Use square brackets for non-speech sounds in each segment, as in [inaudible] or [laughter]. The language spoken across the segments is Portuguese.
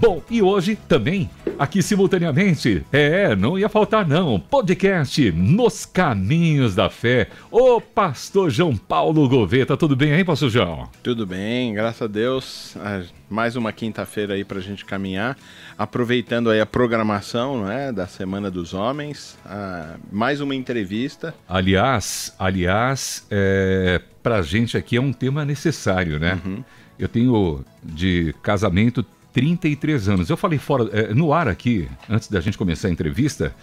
Bom, e hoje também, aqui simultaneamente, é, não ia faltar não, podcast Nos Caminhos da Fé. Ô, pastor João Paulo Gouveia, tá tudo bem aí, pastor João? Tudo bem, graças a Deus. Ah, mais uma quinta-feira aí pra gente caminhar, aproveitando aí a programação, não é, da Semana dos Homens, ah, mais uma entrevista. Aliás, aliás, é, pra gente aqui é um tema necessário, né? Uhum. Eu tenho de casamento 33 anos. Eu falei fora, é, no ar aqui, antes da gente começar a entrevista,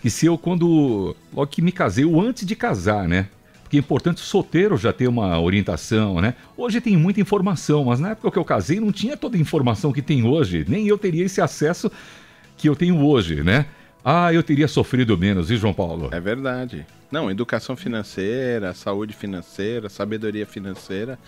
que se eu, quando. Logo que me casei, eu antes de casar, né? Porque é importante o solteiro já ter uma orientação, né? Hoje tem muita informação, mas na época que eu casei não tinha toda a informação que tem hoje. Nem eu teria esse acesso que eu tenho hoje, né? Ah, eu teria sofrido menos, e João Paulo? É verdade. Não, educação financeira, saúde financeira, sabedoria financeira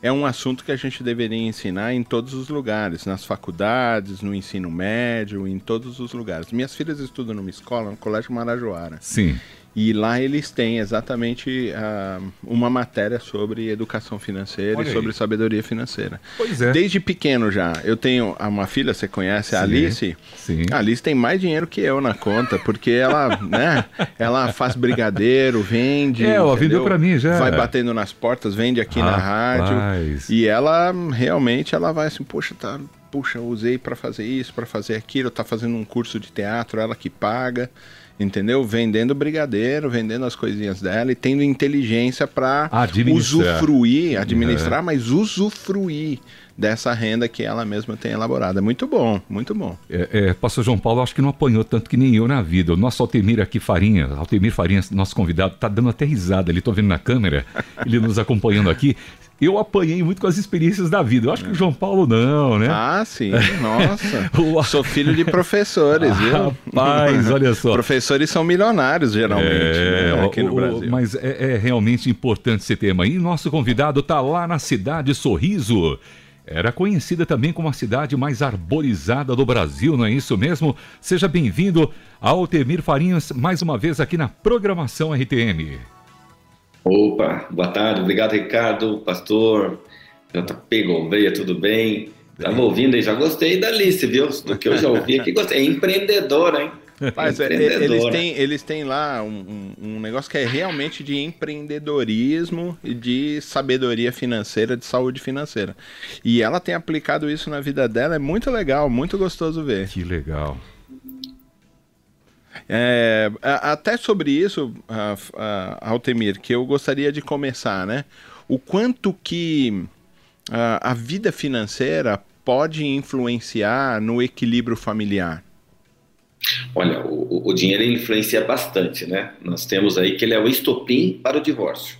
é um assunto que a gente deveria ensinar em todos os lugares, nas faculdades, no ensino médio, em todos os lugares. Minhas filhas estudam numa escola, no Colégio Marajoara. Sim. E lá eles têm exatamente uh, uma matéria sobre educação financeira Olha e sobre aí. sabedoria financeira. Pois é. Desde pequeno já. Eu tenho uma filha, você conhece, a Alice? Sim. A Alice tem mais dinheiro que eu na conta, porque ela, [laughs] né, ela faz brigadeiro, vende. É, ela vendeu para mim já. Vai batendo nas portas, vende aqui na rádio. E ela realmente ela vai assim, poxa, tá, puxa, usei para fazer isso, para fazer aquilo, tá fazendo um curso de teatro, ela que paga entendeu? Vendendo brigadeiro, vendendo as coisinhas dela e tendo inteligência para usufruir, administrar, é. mas usufruir dessa renda que ela mesma tem elaborado. É muito bom, muito bom. É, é, pastor João Paulo, acho que não apanhou tanto que nem eu na vida. O nosso Altemir aqui, Farinha, Altemir Farinha, nosso convidado, tá dando até risada, ele tô vendo na câmera, ele nos acompanhando aqui eu apanhei muito com as experiências da vida. Eu acho que o João Paulo não, né? Ah, sim. Nossa. [laughs] Sou filho de professores, [laughs] viu? Rapaz, olha só. Professores são milionários, geralmente, é, né? aqui no o, Brasil. Mas é, é, realmente importante esse tema. E nosso convidado está lá na cidade Sorriso. Era conhecida também como a cidade mais arborizada do Brasil, não é isso mesmo? Seja bem-vindo ao Temir Farinhas, mais uma vez aqui na programação RTM. Opa, boa tarde, obrigado Ricardo, pastor, JP Gouveia, tudo bem? Estava ouvindo aí, já gostei da lista, viu? Do que eu já ouvi aqui, gostei. É empreendedora, hein? Mas é, eles, têm, eles têm lá um, um, negócio que é realmente de empreendedorismo e de sabedoria financeira, de saúde financeira. E ela tem aplicado isso na vida dela, é muito legal, muito gostoso ver. Que legal. É, até sobre isso, Altemir, que eu gostaria de começar, né? O quanto que a, a vida financeira pode influenciar no equilíbrio familiar? Olha, o, o, dinheiro influencia bastante, né? Nós temos aí que ele é o estopim para o divórcio.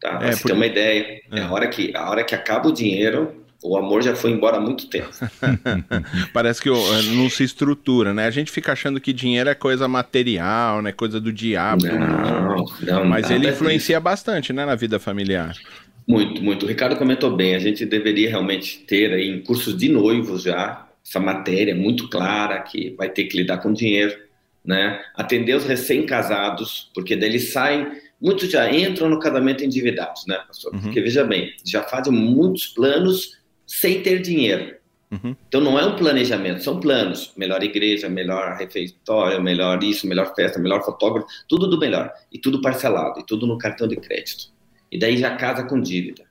Tá? É, você porque... ter uma ideia, é. a, hora que, a hora que acaba o dinheiro, o amor já foi embora há muito tempo. [laughs] Parece que não se estrutura, né? A gente fica achando que dinheiro é coisa material, né? Coisa do diabo. Não, não Mas ele influencia bastante, né? Na vida familiar. Muito, muito. O Ricardo comentou bem. A gente deveria realmente ter aí em cursos de noivos já essa matéria muito clara que vai ter que lidar com dinheiro, né? Atender os recém-casados, porque daí eles saem muitos já entram no casamento endividados, né, pastor? Uhum. Porque veja bem, já fazem muitos planos sem ter dinheiro. Uhum. Então não é um planejamento, são planos. Melhor igreja, melhor refeitório, melhor isso, melhor festa, melhor fotógrafo, tudo do melhor. E tudo parcelado, e tudo no cartão de crédito. E daí já casa com dívida.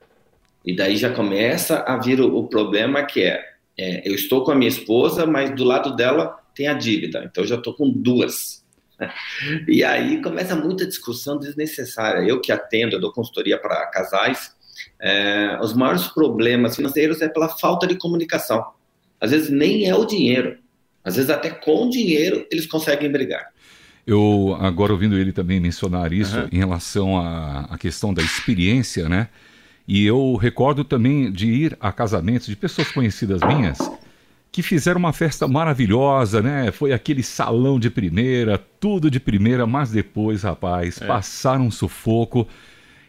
E daí já começa a vir o, o problema que é, é, eu estou com a minha esposa, mas do lado dela tem a dívida. Então eu já estou com duas. [laughs] E aí começa muita discussão desnecessária. Eu que atendo, eu dou consultoria para casais, é, os maiores problemas financeiros é pela falta de comunicação. Às vezes nem é o dinheiro, às vezes até com o dinheiro eles conseguem brigar. Eu agora ouvindo ele também mencionar isso uhum. em relação à, questão da experiência, né? E eu recordo também de ir a casamentos de pessoas conhecidas minhas que fizeram uma festa maravilhosa, né? Foi aquele salão de primeira, tudo de primeira, mas depois, rapaz, é. passaram um sufoco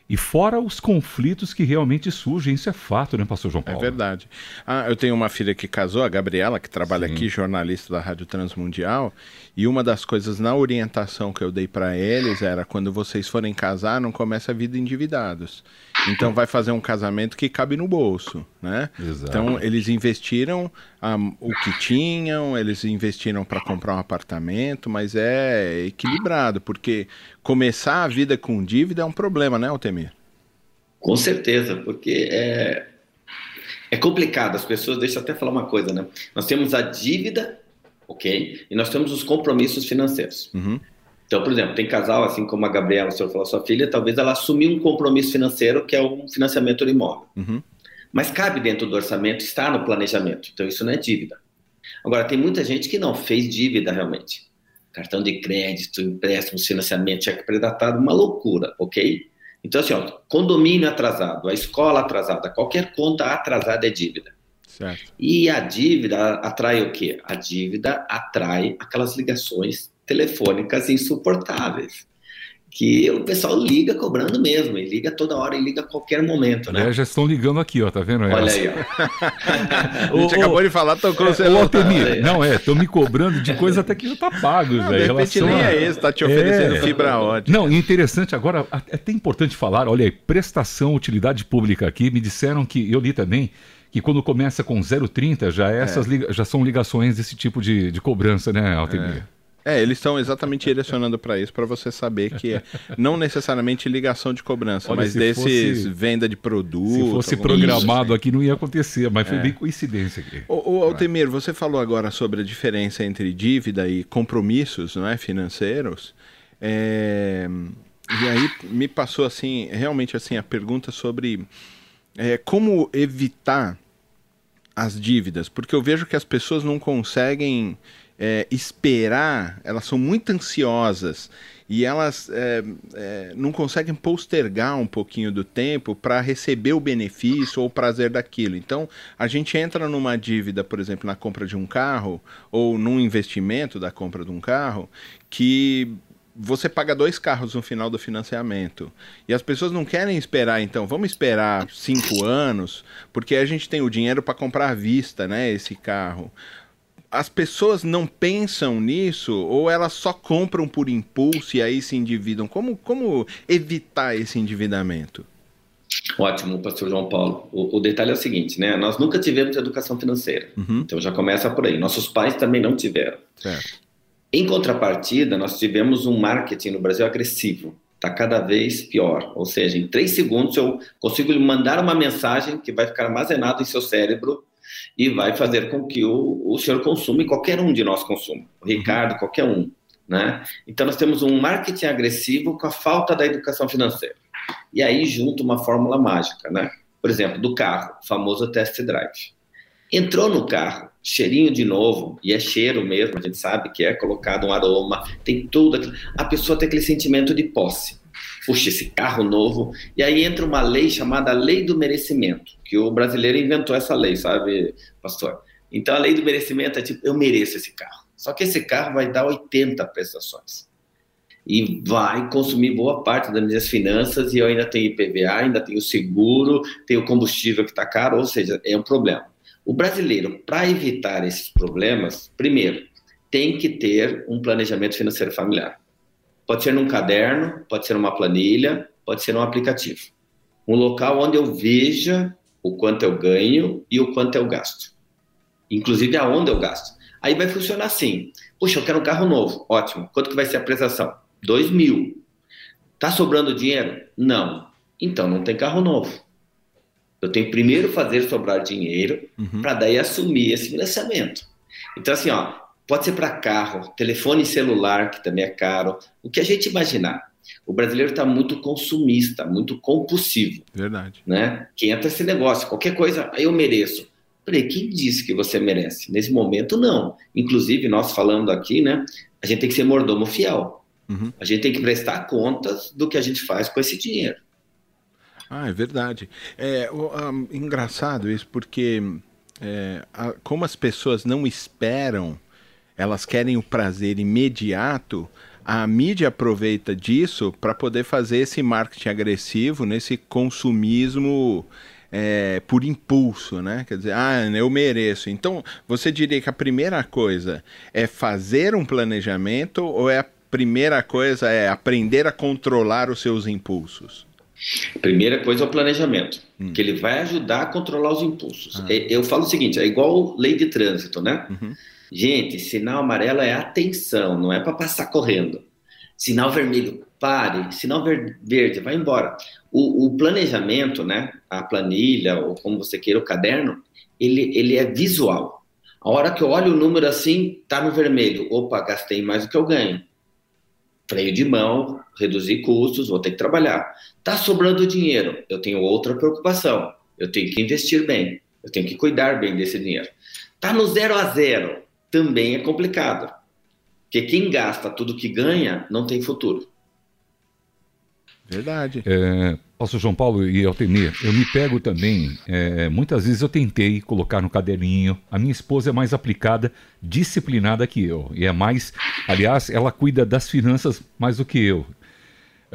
E fora os conflitos que realmente surgem, isso é fato, né, pastor João é Paulo? É verdade. Ah, eu tenho uma filha que casou, a Gabriela, que trabalha Sim. aqui, jornalista da Rádio Transmundial, e uma das coisas na orientação que eu dei para eles era quando vocês forem casar, não comece a vida endividados. Então vai fazer um casamento que cabe no bolso, né? Exato. Então eles investiram um, ah, o que tinham, eles investiram para comprar um apartamento, mas é equilibrado, porque começar a vida com dívida é um problema, né, Altemir? Com certeza, porque é, é complicado. As pessoas, deixa eu até falar uma coisa, né? Nós temos a dívida, ok? E nós temos os compromissos financeiros. Uhum. Então, por exemplo, tem casal, assim como a Gabriela, o senhor falou, sua filha, talvez ela assumiu um compromisso financeiro que é um financiamento do imóvel. Uhum. Mas cabe dentro do orçamento, está no planejamento. Então, isso não é dívida. Agora, tem muita gente que não fez dívida realmente. Cartão de crédito, empréstimo, financiamento, cheque predatado, uma loucura, ok? Então, assim, ó, condomínio atrasado, a escola atrasada, qualquer conta atrasada é dívida. Certo. E a dívida atrai o quê? A dívida atrai aquelas ligações telefônicas insuportáveis. Que o pessoal liga cobrando mesmo, e liga toda hora e liga a qualquer momento, né? É, já estão ligando aqui, ó, tá vendo? Olha aí, ó. [laughs] a gente acabou de falar, tocou o celular. Altemir, não é, estão me cobrando de coisa até que já tá pago, velho. De repente nem a... é esse, tá te oferecendo é... fibra ótica. Não, interessante, agora, é até importante falar, olha aí, prestação, utilidade pública aqui, me disseram que, eu li também, que quando começa com 0,30 já, é essas, é. já são ligações desse tipo de, de cobrança, né, Altemir? É. É, eles estão exatamente direcionando para isso, para você saber que é não necessariamente ligação de cobrança, Olha, mas desses fosse, venda de produto. Se fosse programado aqui não ia acontecer, mas foi é. bem coincidência aqui. O, o Altemir, você falou agora sobre a diferença entre dívida e compromissos não é, financeiros. É... E aí me passou assim, realmente assim, a pergunta sobre é, como evitar as dívidas, porque eu vejo que as pessoas não conseguem é, esperar, elas são muito ansiosas e elas é, é, não conseguem postergar um pouquinho do tempo para receber o benefício ou o prazer daquilo. Então, a gente entra numa dívida, por exemplo, na compra de um carro ou num investimento da compra de um carro que você paga dois carros no final do financiamento. E as pessoas não querem esperar, então, vamos esperar cinco anos, porque a gente tem o dinheiro para comprar à vista, né, esse carro as pessoas não pensam nisso ou elas só compram por impulso e aí se endividam? Como, como evitar esse endividamento? Ótimo, pastor João Paulo. O, o, detalhe é o seguinte, né? Nós nunca tivemos educação financeira. Uhum. Então já começa por aí. Nossos pais também não tiveram. Certo. Em contrapartida, nós tivemos um marketing no Brasil agressivo. Está cada vez pior. Ou seja, em três segundos eu consigo lhe mandar uma mensagem que vai ficar armazenado em seu cérebro e vai fazer com que o, o senhor consuma e qualquer um de nós consuma. O Ricardo, uhum. qualquer um. Né? Então, nós temos um marketing agressivo com a falta da educação financeira. E aí, junto uma fórmula mágica, né? Por exemplo, do carro, famoso test drive. Entrou no carro, cheirinho de novo, e é cheiro mesmo, a gente sabe que é colocado um aroma, tem tudo aquilo. A pessoa tem aquele sentimento de posse puxa, esse carro novo. E aí entra uma lei chamada Lei do Merecimento, que o brasileiro inventou essa lei, sabe, pastor? Então a lei do merecimento é tipo, eu mereço esse carro. Só que esse carro vai dar 80 prestações. E vai consumir boa parte das minhas finanças e eu ainda tenho IPVA, ainda tenho seguro, tenho combustível que está caro, ou seja, é um problema. O brasileiro, para evitar esses problemas, primeiro, tem que ter um planejamento financeiro familiar. Pode ser num caderno, pode ser numa planilha, pode ser num aplicativo. Um local onde eu veja o quanto eu ganho e o quanto eu gasto. Inclusive aonde eu gasto. Aí vai funcionar assim. Puxa, eu quero um carro novo. Ótimo. Quanto que vai ser a prestação? Dois mil. Tá sobrando dinheiro? Não. Então não tem carro novo. Eu tenho que primeiro fazer sobrar dinheiro uhum. para daí assumir esse financiamento. Então assim, ó, Pode ser para carro, telefone celular, que também é caro. O que a gente imaginar. O brasileiro está muito consumista, muito compulsivo. Verdade. Né? Quem entra esse negócio, qualquer coisa, aí eu mereço. Peraí, quem disse que você merece? Nesse momento, não. Inclusive, nós falando aqui, né? A gente tem que ser mordomo fiel. Uhum. A gente tem que prestar contas do que a gente faz com esse dinheiro. Ah, é verdade. É um, engraçado isso, porque é, a, como as pessoas não esperam elas querem o prazer imediato, a mídia aproveita disso para poder fazer esse marketing agressivo nesse consumismo é, por impulso, né? Quer dizer, ah, eu mereço. Então, você diria que a primeira coisa é fazer um planejamento ou é a primeira coisa é aprender a controlar os seus impulsos? Primeira coisa é o planejamento, hum. que ele vai ajudar a controlar os impulsos. Ah. Eu falo o seguinte, é igual lei de trânsito, né? Uhum. Gente, sinal amarelo é atenção, não é para passar correndo. Sinal vermelho, pare. Sinal verde, vai embora. O, o, planejamento, né, a planilha, ou como você queira, o caderno, ele, ele é visual. A hora que eu olho o número assim, tá no vermelho. Opa, gastei mais do que eu ganho. Freio de mão, reduzir custos, vou ter que trabalhar. Tá sobrando dinheiro, eu tenho outra preocupação. Eu tenho que investir bem, eu tenho que cuidar bem desse dinheiro. Tá no zero a zero, também é complicado. Porque quem gasta tudo que ganha não tem futuro. Verdade. É, Pastor João Paulo e Altemir, eu me pego também, é, muitas vezes eu tentei colocar no caderninho, a minha esposa é mais aplicada, disciplinada que eu, e é mais, aliás, ela cuida das finanças mais do que eu.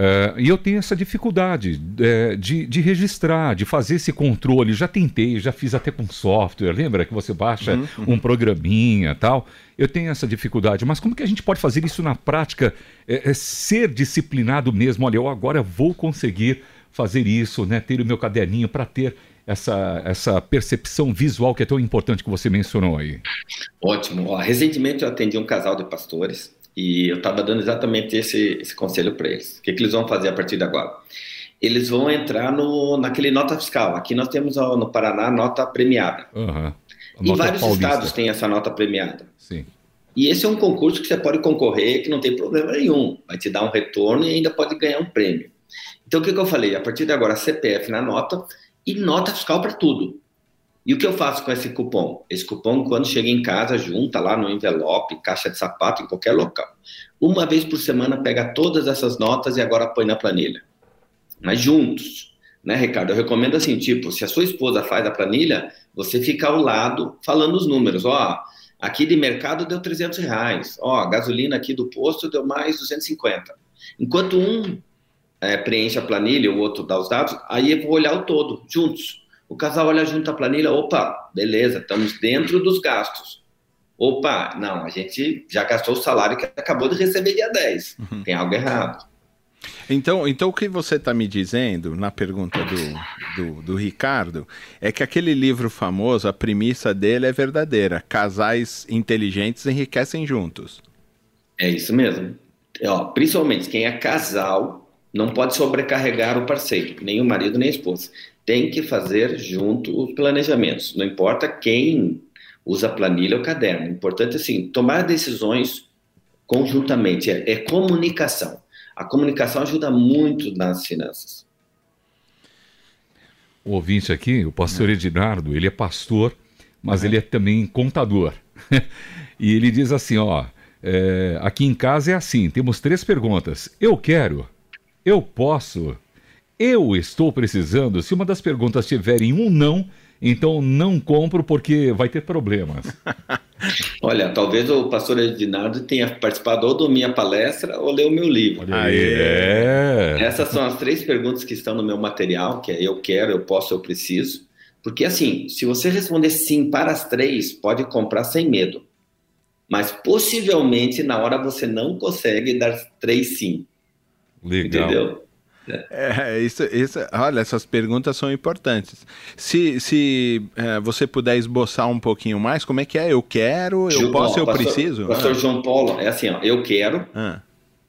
Uh, e eu tenho essa dificuldade uh, de, de, registrar, de fazer esse controle. Já tentei, já fiz até com software. Lembra que você baixa uhum, uhum. um programinha tal? Eu tenho essa dificuldade. Mas como que a gente pode fazer isso na prática? É, é ser disciplinado mesmo. Olha, eu agora vou conseguir fazer isso, né? Ter o meu caderninho para ter essa, essa percepção visual que é tão importante que você mencionou aí. Ótimo. Ó, recentemente eu atendi um casal de pastores e eu estava dando exatamente esse, esse conselho para eles. O que, que eles vão fazer a partir de agora? Eles vão entrar no, naquele nota fiscal. Aqui nós temos no Paraná nota premiada. Uhum. Em vários paulista. estados tem essa nota premiada. Sim. E esse é um concurso que você pode concorrer, que não tem problema nenhum. Vai te dar um retorno e ainda pode ganhar um prêmio. Então, o que, que eu falei? A partir de agora, CPF na nota e nota fiscal para tudo. E o que eu faço com esse cupom? Esse cupom, quando chega em casa, junta lá no envelope, caixa de sapato, em qualquer local. Uma vez por semana, pega todas essas notas e agora põe na planilha. Mas juntos, né, Ricardo? Eu recomendo assim, tipo, se a sua esposa faz a planilha, você fica ao lado falando os números. Ó, aqui de mercado deu 300 reais. Ó, gasolina aqui do posto deu mais 250. Enquanto um é, preenche a planilha, o outro dá os dados, aí eu vou olhar o todo, juntos. O casal olha junto a planilha, opa, beleza, estamos dentro dos gastos. Opa, não, a gente já gastou o salário que acabou de receber dia 10. Uhum. Tem algo errado. Então, então o que você está me dizendo na pergunta do, do, do, Ricardo é que aquele livro famoso, a premissa dele é verdadeira. Casais inteligentes enriquecem juntos. É isso mesmo. Ó, principalmente quem é casal não pode sobrecarregar o parceiro, nem o marido nem a esposa tem que fazer junto os planejamentos. Não importa quem usa a planilha ou caderno. O importante é assim, tomar decisões conjuntamente. É, é comunicação. A comunicação ajuda muito nas finanças. O ouvinte aqui, o pastor Edinardo, ele é pastor, mas uhum. ele é também contador. [laughs] e ele diz assim, ó, é, aqui em casa é assim, temos três perguntas. Eu quero, eu posso eu estou precisando. Se uma das perguntas tiverem um não, então não compro porque vai ter problemas. [laughs] Olha, talvez o pastor Edinardo tenha participado ou da minha palestra ou leu o meu livro. É. Essas são as três perguntas que estão no meu material, que é eu quero, eu posso, eu preciso. Porque assim, se você responder sim para as três, pode comprar sem medo. Mas possivelmente na hora você não consegue dar três sim. Legal. Entendeu? É, isso, isso, olha, essas perguntas são importantes. Se, se é, você puder esboçar um pouquinho mais, como é que é? Eu quero, eu João, posso, eu pastor, preciso? Pastor ah. João Paulo, é assim, ó, eu quero. Ah.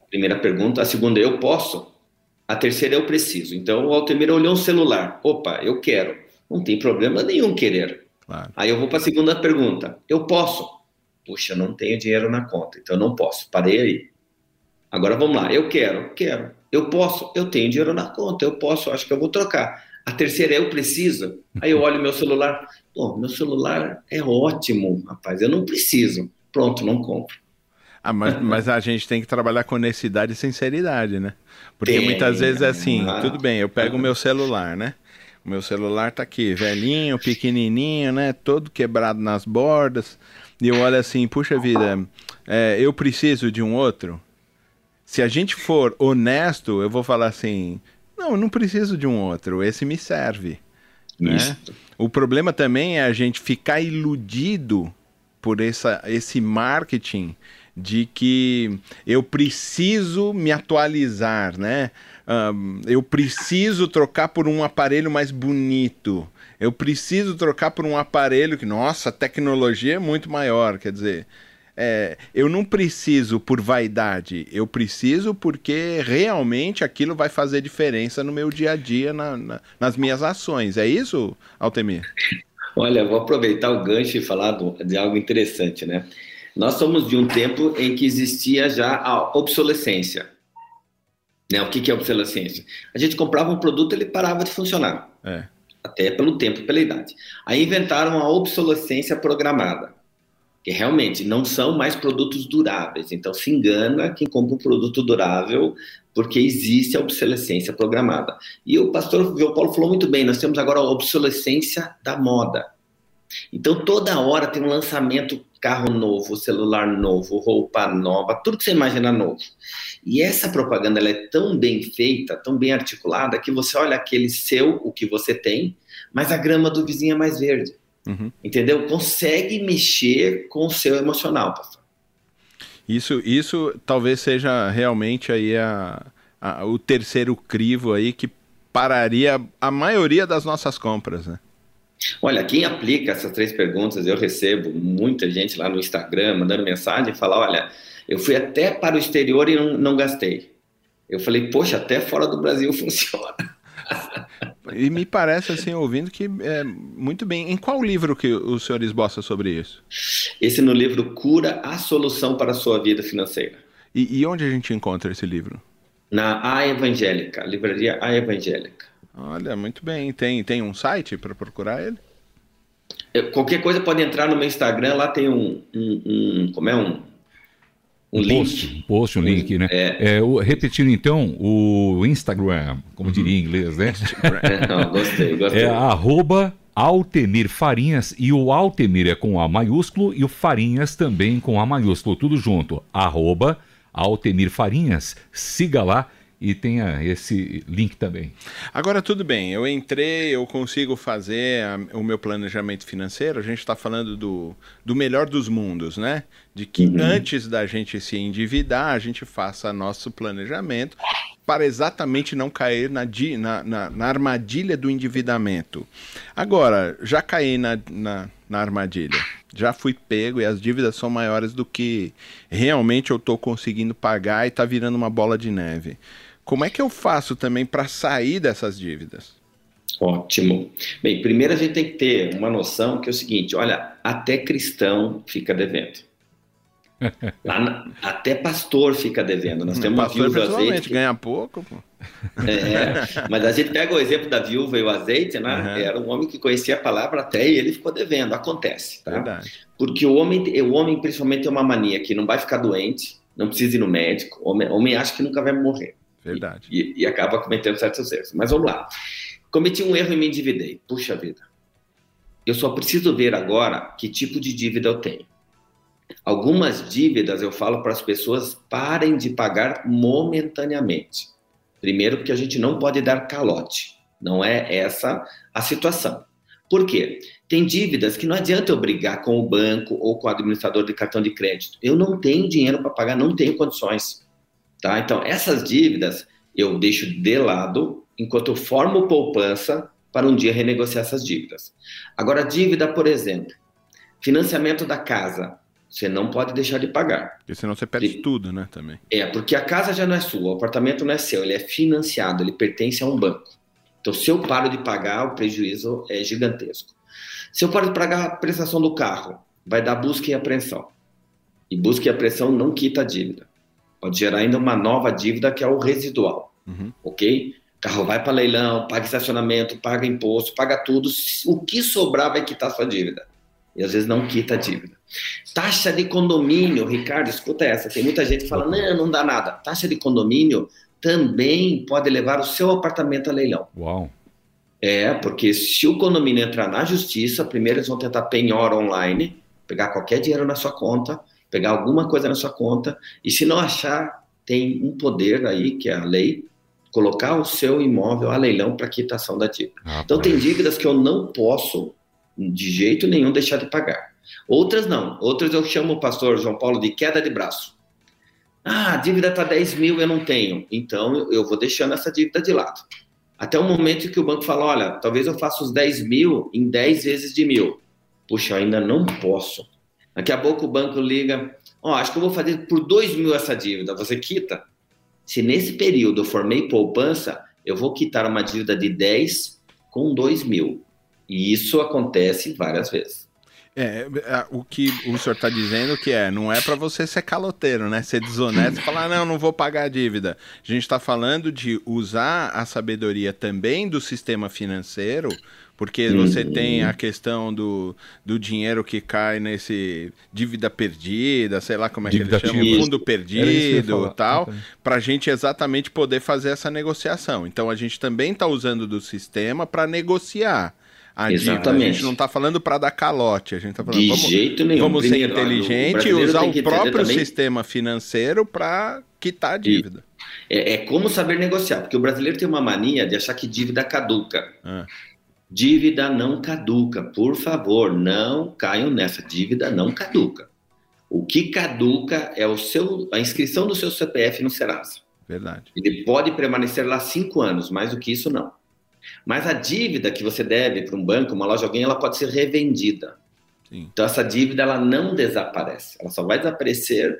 Primeira pergunta. A segunda, eu posso. A terceira, eu preciso. Então, o Altemir olhou um celular. Opa, eu quero. Não tem problema nenhum querer. Claro. Aí eu vou para a segunda pergunta. Eu posso? Puxa, não tenho dinheiro na conta, então não posso. Parei aí. Agora vamos lá. Eu quero, quero. Eu posso, eu tenho dinheiro na conta, eu posso, acho que eu vou trocar. A terceira é eu preciso. Aí eu olho meu celular, pô, meu celular é ótimo, rapaz, eu não preciso. Pronto, não compro. Ah, mas, [laughs] mas a gente tem que trabalhar com honestidade e sinceridade, né? Porque tem, muitas vezes é assim, ah, tudo bem, eu pego o meu celular, né? O meu celular tá aqui, velhinho, pequenininho, né? Todo quebrado nas bordas. E eu olho assim, puxa vida, é, eu preciso de um outro. Se a gente for honesto, eu vou falar assim: não, eu não preciso de um outro, esse me serve. Né? O problema também é a gente ficar iludido por essa, esse marketing de que eu preciso me atualizar, né? Um, eu preciso trocar por um aparelho mais bonito. Eu preciso trocar por um aparelho que, nossa, a tecnologia é muito maior. Quer dizer, é, eu não preciso por vaidade, eu preciso porque realmente aquilo vai fazer diferença no meu dia a dia, na, na, nas minhas ações. É isso, Altemir? Olha, vou aproveitar o gancho e falar de algo interessante, né? Nós somos de um tempo em que existia já a obsolescência. Né? O que, é obsolescência? A gente comprava um produto ele parava de funcionar. É. Até pelo tempo, pela idade. Aí inventaram a obsolescência programada. Que realmente não são mais produtos duráveis. Então se engana quem compra um produto durável porque existe a obsolescência programada. E o pastor João Paulo falou muito bem, nós temos agora a obsolescência da moda. Então toda hora tem um lançamento carro novo, celular novo, roupa nova, tudo que você imagina novo. E essa propaganda ela é tão bem feita, tão bem articulada, que você olha aquele seu, o que você tem, mas a grama do vizinho é mais verde. Uhum. Entendeu? Consegue mexer com o seu emocional, pastor. Isso, isso talvez seja realmente aí a, a, o terceiro crivo aí que pararia a maioria das nossas compras, né? Olha, quem aplica essas três perguntas, eu recebo muita gente lá no Instagram mandando mensagem e fala: olha, eu fui até para o exterior e não, não gastei. Eu falei, poxa, até fora do Brasil [laughs] funciona. E me parece, assim, ouvindo que é muito bem. Em qual livro que o senhor esboça sobre isso? Esse no livro Cura a Solução para a Sua Vida Financeira. E, e onde a gente encontra esse livro? Na A Evangélica, livraria A Evangélica. Olha, muito bem. Tem, tem um site para procurar ele? Eu, qualquer coisa pode entrar no meu Instagram, lá tem um, um, um como é um um, um post, link. Um post, um link, né? É. É, o, repetindo então, o Instagram, como uhum. diria em inglês, né? Não, gostei, gostei. É arroba Altemir Farinhas e o Altemir é com A maiúsculo e o Farinhas também com A maiúsculo, tudo junto. Arroba Altemir Farinhas, siga lá e tenha esse link também. Agora, tudo bem, eu entrei, eu consigo fazer a, o meu planejamento financeiro, a gente está falando do, do melhor dos mundos, né? De que uhum. antes da gente se endividar, a gente faça nosso planejamento para exatamente não cair na, na, na, na armadilha do endividamento. Agora, já caí na, na, na armadilha já fui pego e as dívidas são maiores do que realmente eu estou conseguindo pagar e está virando uma bola de neve. Como é que eu faço também para sair dessas dívidas? Ótimo. Bem, primeiro a gente tem que ter uma noção que é o seguinte: olha, até cristão fica devendo. [laughs] Na, até pastor fica devendo. Nós temos pastor, uma viúva azeite. Que... ganha pouco, pô. É, mas a gente pega o exemplo da viúva e o azeite, né? Uhum. Era um homem que conhecia a palavra até e ele ficou devendo. Acontece, tá? Verdade. Porque o homem, o homem principalmente tem uma mania que não vai ficar doente, não precisa ir no médico. O homem, o homem acha que nunca vai morrer. Verdade. E, e, acaba cometendo certos erros. Mas vamos lá. Cometi um erro e me endividei. Puxa vida. Eu só preciso ver agora que tipo de dívida eu tenho. Algumas dívidas eu falo para as pessoas parem de pagar momentaneamente. Primeiro, porque a gente não pode dar calote. Não é essa a situação. Por quê? Tem dívidas que não adianta eu brigar com o banco ou com o administrador de cartão de crédito. Eu não tenho dinheiro para pagar, não tenho condições. Tá? Então, essas dívidas eu deixo de lado enquanto eu formo poupança para um dia renegociar essas dívidas. Agora, dívida, por exemplo, financiamento da casa, você não pode deixar de pagar. Porque senão você perde e, tudo, né, também. É, porque a casa já não é sua, o apartamento não é seu, ele é financiado, ele pertence a um banco. Então, se eu paro de pagar, o prejuízo é gigantesco. Se eu paro de pagar a prestação do carro, vai dar busca e apreensão. E busca e apreensão não quita a dívida. Pode gerar ainda uma nova dívida que é o residual, uhum. ok? O carro vai para leilão, paga estacionamento, paga imposto, paga tudo. O que sobrar vai quitar sua dívida. E às vezes não quita a dívida. Taxa de condomínio, Ricardo, escuta essa. Tem muita gente que fala, não, não dá nada. Taxa de condomínio também pode levar o seu apartamento a leilão. Uau. É, porque se o condomínio entrar na justiça, primeiro eles vão tentar penhora online, pegar qualquer dinheiro na sua conta, pegar alguma coisa na sua conta, e se não achar, tem um poder aí, que é a lei, colocar o seu imóvel a leilão para quitação da dívida. Ah, então, tem dívidas que eu não posso, de jeito nenhum, deixar de pagar. Outras não. Outras eu chamo o pastor João Paulo de queda de braço. Ah, a dívida está 10 mil, eu não tenho. Então, eu vou deixando essa dívida de lado. Até o momento que o banco fala, olha, talvez eu faça os 10 mil em 10 vezes de mil. Puxa, eu ainda não posso. Daqui a pouco o banco liga, ó, oh, acho que eu vou fazer por 2 mil essa dívida, você quita? Se nesse período eu formei poupança, eu vou quitar uma dívida de 10 com 2 mil. E isso acontece várias vezes. É, é, o que o senhor está dizendo que é, não é para você ser caloteiro, né? Ser desonesto e falar, não, não vou pagar a dívida. A gente está falando de usar a sabedoria também do sistema financeiro, porque você tem a questão do, do dinheiro que cai nesse dívida perdida, sei lá como é dívida que ele chama, fundo perdido e tal, para a gente exatamente poder fazer essa negociação. Então a gente também está usando do sistema para negociar a Exatamente. A gente não está falando para dar calote, a gente está falando de vamos, jeito nenhum. Vamos Primeiro, ser inteligente e usar o próprio sistema financeiro para quitar a dívida. É, é, como saber negociar, porque o brasileiro tem uma mania de achar que dívida caduca. Ah. Dívida não caduca, por favor, não caiam nessa. Dívida não caduca. O que caduca é o seu, a inscrição do seu CPF no Serasa. Verdade. Ele pode permanecer lá cinco anos, mais do que isso não. Mas a dívida que você deve para um banco, uma loja, alguém, ela pode ser revendida. Sim. Então essa dívida ela não desaparece. Ela só vai desaparecer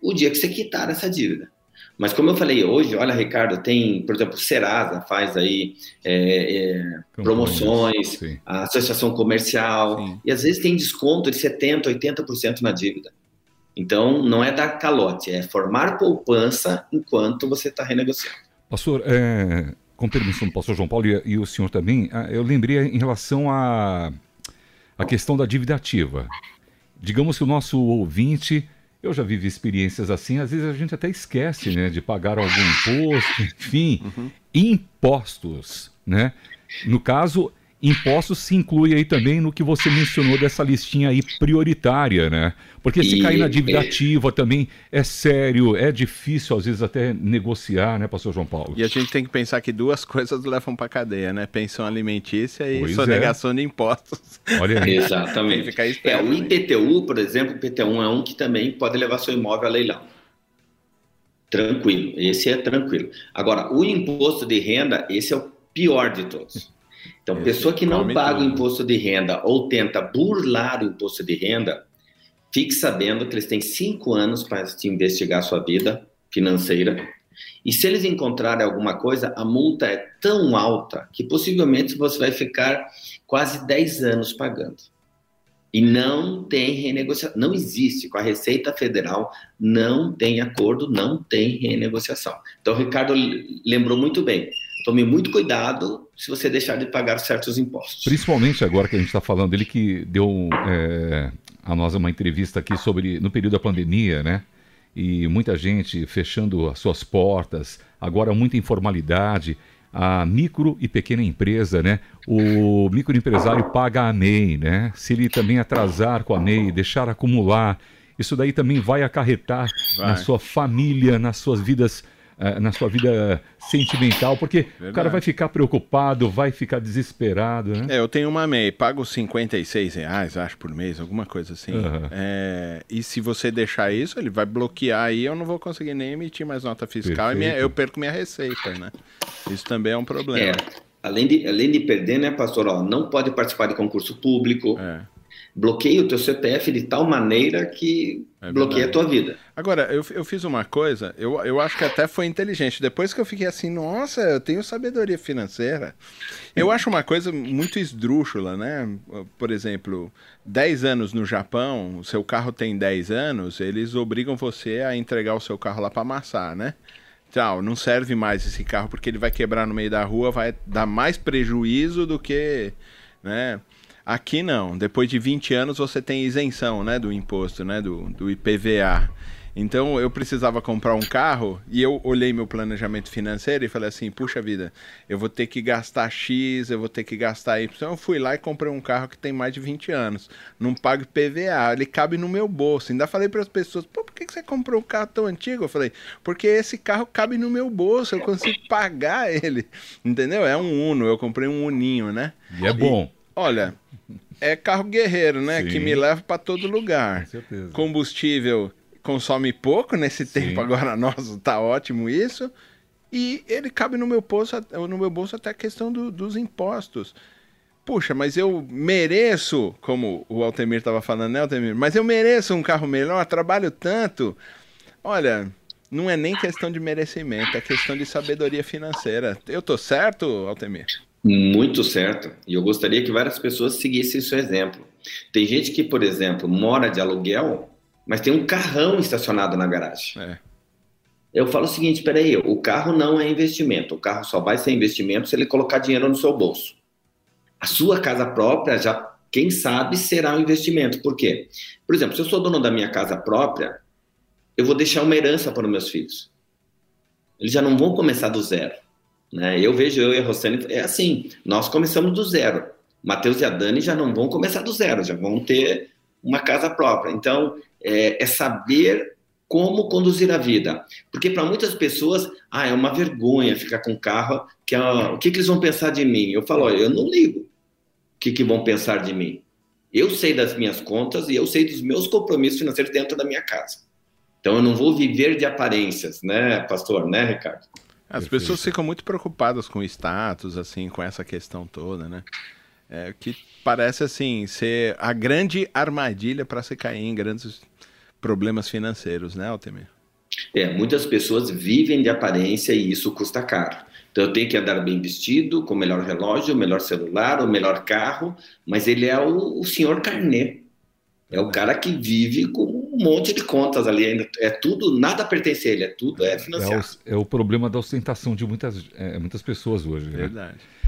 o dia que você quitar essa dívida. Mas como eu falei hoje, olha, Ricardo, tem, por exemplo, Serasa faz aí é, é, promoções, sim. a associação comercial, sim. e às vezes tem desconto de 70%, 80% na dívida. Então, não é dar calote, é formar poupança enquanto você está renegociando. Pastor, é, com permissão do pastor João Paulo e, e o senhor também, ah, eu lembrei em relação à a, a questão da dívida ativa. Digamos que o nosso ouvinte, eu já vivi experiências assim, às vezes a gente até esquece né, de pagar algum imposto, [laughs] enfim, uhum. impostos. Né? No caso, Impostos se inclui aí também no que você mencionou dessa listinha aí prioritária, né? Porque se e, cair na dívida é... ativa também é sério, é difícil às vezes até negociar, né, pastor João Paulo? E a gente tem que pensar que duas [laughs] coisas levam para cadeia, né? Pensão alimentícia e pois sonegação é. de impostos. Olha aí. Exatamente. é, o IPTU, por exemplo, o IPTU é um que também pode levar seu imóvel a leilão. Tranquilo, esse é tranquilo. Agora, o imposto de renda, esse é o pior de todos. Então, Esse pessoa que não paga tudo. o imposto de renda ou tenta burlar o imposto de renda, fique sabendo que eles têm cinco anos para te investigar a sua vida financeira. E se eles encontrarem alguma coisa, a multa é tão alta que possivelmente você vai ficar quase 10 anos pagando. E não tem renegociação. Não existe. Com a Receita Federal, não tem acordo, não tem renegociação. Então, o Ricardo lembrou muito bem. Tome muito cuidado se você deixar de pagar certos impostos. Principalmente agora que a gente está falando, ele que deu é, a nós uma entrevista aqui sobre no período da pandemia, né? E muita gente fechando as suas portas, agora muita informalidade, a micro e pequena empresa, né? O microempresário paga a MEI, né? Se ele também atrasar com a MEI, deixar acumular, isso daí também vai acarretar vai. na sua família, nas suas vidas na sua vida sentimental, porque Verdade. o cara vai ficar preocupado, vai ficar desesperado, né? É, eu tenho uma MEI, pago 56 reais, acho, por mês, alguma coisa assim. Uhum. É, e se você deixar isso, ele vai bloquear aí, eu não vou conseguir nem emitir mais nota fiscal e minha, eu perco minha receita, né? Isso também é um problema. É, além, de, além de perder, né, pastor, ó, não pode participar de concurso público. É bloqueia o teu CPF de tal maneira que é bloqueia a tua vida. Agora, eu, eu fiz uma coisa, eu, eu acho que até foi inteligente. Depois que eu fiquei assim, nossa, eu tenho sabedoria financeira. Eu acho uma coisa muito esdrúxula, né? Por exemplo, 10 anos no Japão, o seu carro tem 10 anos, eles obrigam você a entregar o seu carro lá para amassar, né? Tchau, não serve mais esse carro porque ele vai quebrar no meio da rua, vai dar mais prejuízo do que, né? Aqui não. Depois de 20 anos você tem isenção, né, do imposto, né, do, do IPVA. Então eu precisava comprar um carro e eu olhei meu planejamento financeiro e falei assim: puxa vida, eu vou ter que gastar X, eu vou ter que gastar Y. Então eu fui lá e comprei um carro que tem mais de 20 anos. Não pago PVA, ele cabe no meu bolso. Ainda falei para as pessoas: pô, por que você comprou um carro tão antigo? Eu falei: porque esse carro cabe no meu bolso, eu consigo pagar ele. Entendeu? É um Uno, eu comprei um Uninho, né? E é bom. E, olha, é carro guerreiro, né? Sim. Que me leva para todo lugar. Com certeza. Combustível consome pouco nesse Sim. tempo agora [laughs] nosso, tá ótimo isso. E ele cabe no meu bolso, no meu bolso até a questão do, dos impostos. Puxa, mas eu mereço, como o Altemir estava falando, né, Altemir? Mas eu mereço um carro melhor, trabalho tanto. Olha, não é nem questão de merecimento, é questão de sabedoria financeira. Eu tô certo, Altemir? Muito certo. E eu gostaria que várias pessoas seguissem seu exemplo. Tem gente que, por exemplo, mora de aluguel mas tem um carrão estacionado na garagem. É. Eu falo o seguinte, peraí, o carro não é investimento, o carro só vai ser investimento se ele colocar dinheiro no seu bolso. A sua casa própria já, quem sabe, será um investimento. Por quê? Por exemplo, se eu sou dono da minha casa própria, eu vou deixar uma herança para os meus filhos. Eles já não vão começar do zero. Né? Eu vejo eu e a Rossane, é assim, nós começamos do zero. Matheus e a Dani já não vão começar do zero, já vão ter uma casa própria. Então, é, é saber como conduzir a vida. Porque para muitas pessoas, ah, é uma vergonha ficar com carro, que é, o que, que, eles vão pensar de mim? Eu falo, olha, eu não ligo o que, que vão pensar de mim. Eu sei das minhas contas e eu sei dos meus compromissos financeiros dentro da minha casa. Então eu não vou viver de aparências, né, pastor, né, Ricardo? As pessoas ficam muito preocupadas com o status, assim, com essa questão toda, né? É, que parece assim ser a grande armadilha para se cair em grandes problemas financeiros, né, Altemir? É, muitas pessoas vivem de aparência e isso custa caro. Então eu tenho que andar bem vestido, com o melhor relógio, o melhor celular, o melhor carro, mas ele é o, o senhor carnê. É o cara que vive com um monte de contas ali ainda. É tudo, nada pertence a ele, é tudo é financiado. É o, é o problema da ostentação de muitas, é, muitas pessoas hoje. Né? Verdade. Né?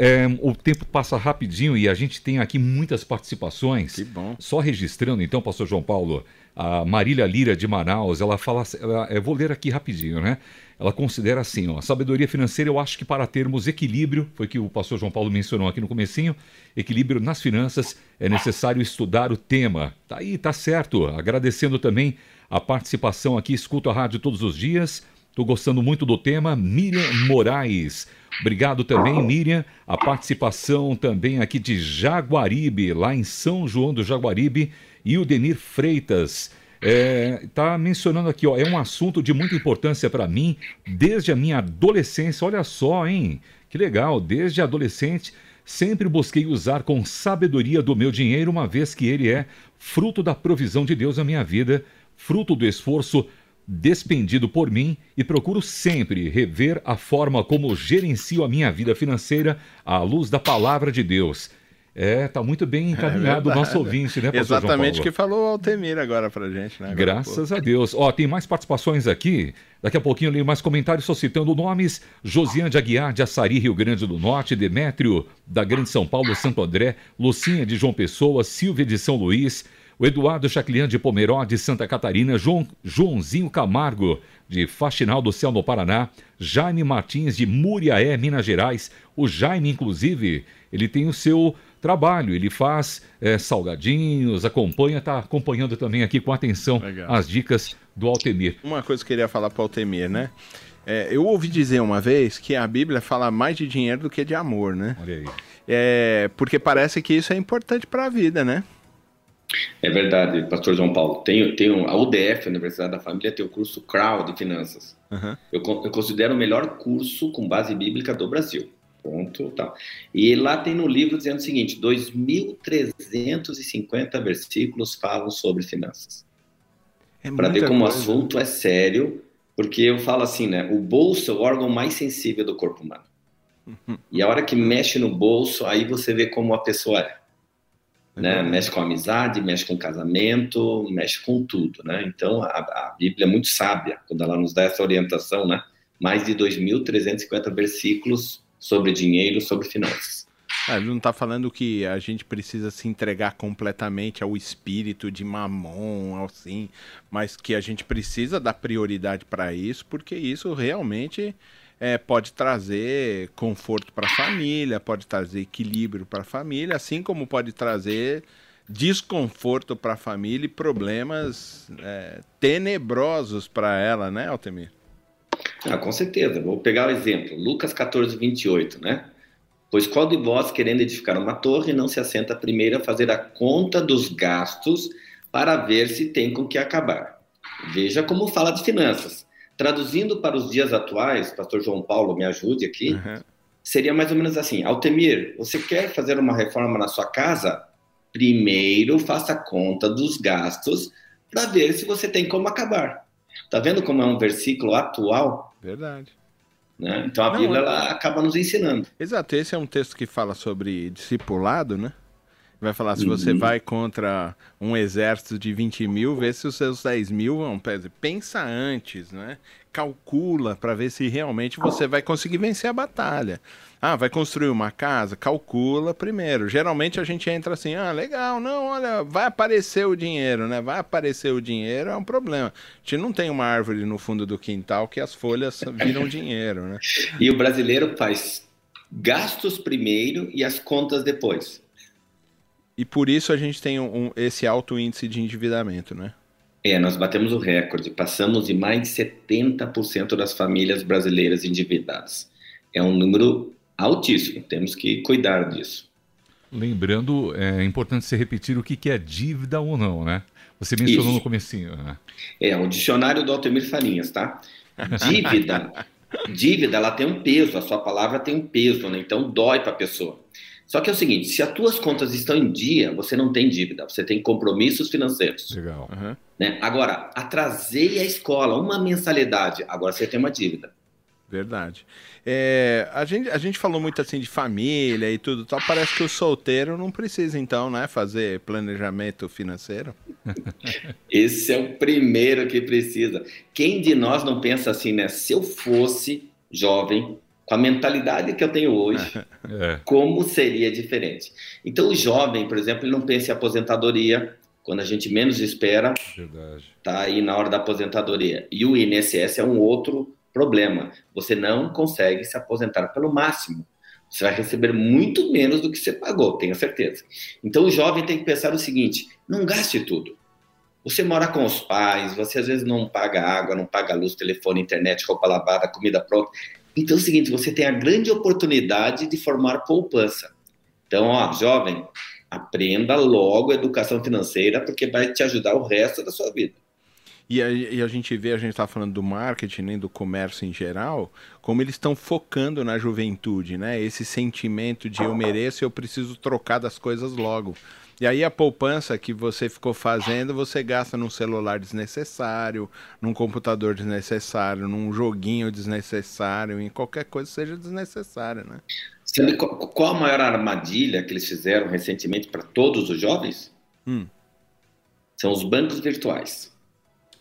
É, o tempo passa rapidinho e a gente tem aqui muitas participações. Que bom. Só registrando, então, pastor João Paulo, a Marília Lira de Manaus, ela fala, ela, eu vou ler aqui rapidinho, né? Ela considera assim, ó, sabedoria financeira, eu acho que para termos equilíbrio, foi que o pastor João Paulo mencionou aqui no comecinho, equilíbrio nas finanças, é necessário estudar o tema. Tá aí, tá certo. Agradecendo também a participação aqui, escuto a rádio todos os dias. Estou gostando muito do tema. Miriam Moraes. Obrigado também, Miriam. A participação também aqui de Jaguaribe, lá em São João do Jaguaribe. E o Denir Freitas. Está é, mencionando aqui, ó, é um assunto de muita importância para mim desde a minha adolescência. Olha só, hein? Que legal, desde adolescente sempre busquei usar com sabedoria do meu dinheiro, uma vez que ele é fruto da provisão de Deus na minha vida, fruto do esforço despendido por mim e procuro sempre rever a forma como gerencio a minha vida financeira à luz da palavra de Deus. É, tá muito bem [laughs] encaminhado é o nosso ouvinte, né, pastor Exatamente o que falou o Altemir agora pra gente, né? Agora, Graças a Deus. Ó, tem mais participações aqui. Daqui a pouquinho eu leio mais comentários só citando nomes. Josiane de Aguiar, de Açari, Rio Grande do Norte. Demétrio, da Grande São Paulo, Santo André. Lucinha, de João Pessoa. Silvia, de São Luís o Eduardo Chaclian de Pomeró, de Santa Catarina, João, Joãozinho Camargo, de Faxinal do Céu, no Paraná, Jaime Martins, de Muriaé, Minas Gerais. O Jaime, inclusive, ele tem o seu trabalho, ele faz é, salgadinhos, acompanha, está acompanhando também aqui com atenção Legal. as dicas do Altemir. Uma coisa que eu queria falar para o Altemir, né? É, eu ouvi dizer uma vez que a Bíblia fala mais de dinheiro do que de amor, né? Olha aí. É, porque parece que isso é importante para a vida, né? É verdade, pastor João Paulo. Tem, tem um, a UDF, a Universidade da Família, tem o curso CRAW de Finanças. Uhum. Eu, eu, considero o melhor curso com base bíblica do Brasil. Ponto. Tal. E lá tem no livro dizendo o seguinte: 2.350 versículos falam sobre finanças. É Para ver como coisa. o assunto é sério, porque eu falo assim, né? O bolso é o órgão mais sensível do corpo humano. Uhum. E a hora que mexe no bolso, aí você vê como a pessoa é. Né? Mexe com amizade, mexe com casamento, mexe com tudo, né? Então a, a, Bíblia é muito sábia quando ela nos dá essa orientação, né? Mais de 2.350 versículos sobre dinheiro, sobre finanças. Ah, ele não está falando que a gente precisa se entregar completamente ao espírito de mamon, assim, mas que a gente precisa dar prioridade para isso, porque isso realmente é, pode trazer conforto para a família, pode trazer equilíbrio para a família, assim como pode trazer desconforto para a família e problemas é, tenebrosos para ela, né, Altemir? Ah, com certeza. Vou pegar o exemplo. Lucas 14, 28, né? Pois qual de vós, querendo edificar uma torre, não se assenta primeiro a fazer a conta dos gastos para ver se tem com que acabar? Veja como fala de finanças. Traduzindo para os dias atuais, pastor João Paulo, me ajude aqui, uhum. seria mais ou menos assim: Altemir, você quer fazer uma reforma na sua casa? Primeiro faça conta dos gastos para ver se você tem como acabar. Tá vendo como é um versículo atual? Verdade. Né? Então a Não, Bíblia é- ela acaba nos ensinando. Exato, esse é um texto que fala sobre discipulado, né? Vai falar se você uhum. vai contra um exército de 20 mil, vê se os seus 10 mil vão. Pensa antes, né? Calcula para ver se realmente você vai conseguir vencer a batalha. Ah, vai construir uma casa? Calcula primeiro. Geralmente a gente entra assim, ah, legal, não, olha, vai aparecer o dinheiro, né? Vai aparecer o dinheiro é um problema. A gente não tem uma árvore no fundo do quintal que as folhas viram dinheiro, né? E o brasileiro faz gastos primeiro e as contas depois. E por isso a gente tem um, esse alto índice de endividamento, né? É, nós batemos o recorde, passamos de mais de 70% das famílias brasileiras endividadas. É um número altíssimo, temos que cuidar disso. Lembrando, é importante você repetir o que é dívida ou não, né? Você mencionou Isso. no comecinho, né? É, o dicionário do Altemir Farinhas, tá? Dívida, [laughs] dívida, ela tem um peso, a sua palavra tem um peso, né? Então dói para a pessoa. Só que é o seguinte, se as tuas contas estão em dia, você não tem dívida, você tem compromissos financeiros. Legal. Uhum. Né? Agora, atrasei a escola, uma mensalidade, agora você tem uma dívida. Verdade. É, a, gente, a gente falou muito assim de família e tudo tal. Parece que o solteiro não precisa, então, né, fazer planejamento financeiro. [laughs] Esse é o primeiro que precisa. Quem de nós não pensa assim, né? Se eu fosse jovem, com a mentalidade que eu tenho hoje, [laughs] é. como seria diferente? Então, o jovem, por exemplo, ele não pensa em aposentadoria, quando a gente menos espera, Verdade. tá aí na hora da aposentadoria. E o INSS é um outro problema. Você não consegue se aposentar pelo máximo. Você vai receber muito menos do que você pagou, tenha certeza. Então o jovem tem que pensar o seguinte: não gaste tudo. Você mora com os pais, você às vezes não paga água, não paga luz, telefone, internet, roupa lavada, comida pronta. Então é o seguinte, você tem a grande oportunidade de formar poupança. Então, ó, jovem, aprenda logo educação financeira, porque vai te ajudar o resto da sua vida. E a, e a gente vê, a gente está falando do marketing, nem do comércio em geral, como eles estão focando na juventude, né? Esse sentimento de eu mereço, eu preciso trocar das coisas logo. E aí a poupança que você ficou fazendo, você gasta num celular desnecessário, num computador desnecessário, num joguinho desnecessário, em qualquer coisa seja desnecessária, né? Sabe qual a maior armadilha que eles fizeram recentemente para todos os jovens? Hum. São os bancos virtuais.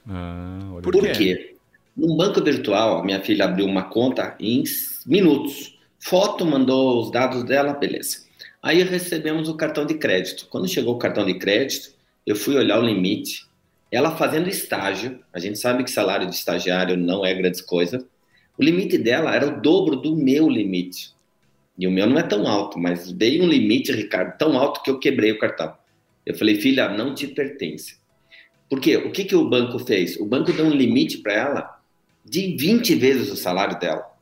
Ah, Por, Por quê? No banco virtual, minha filha abriu uma conta em minutos. Foto, mandou os dados dela, beleza. Aí recebemos o cartão de crédito. Quando chegou o cartão de crédito, eu fui olhar o limite. Ela fazendo estágio, a gente sabe que salário de estagiário não é grande coisa. O limite dela era o dobro do meu limite. E o meu não é tão alto, mas veio um limite, Ricardo, tão alto que eu quebrei o cartão. Eu falei, filha, não te pertence. Por quê? O que, que o banco fez? O banco deu um limite para ela de 20 vezes o salário dela.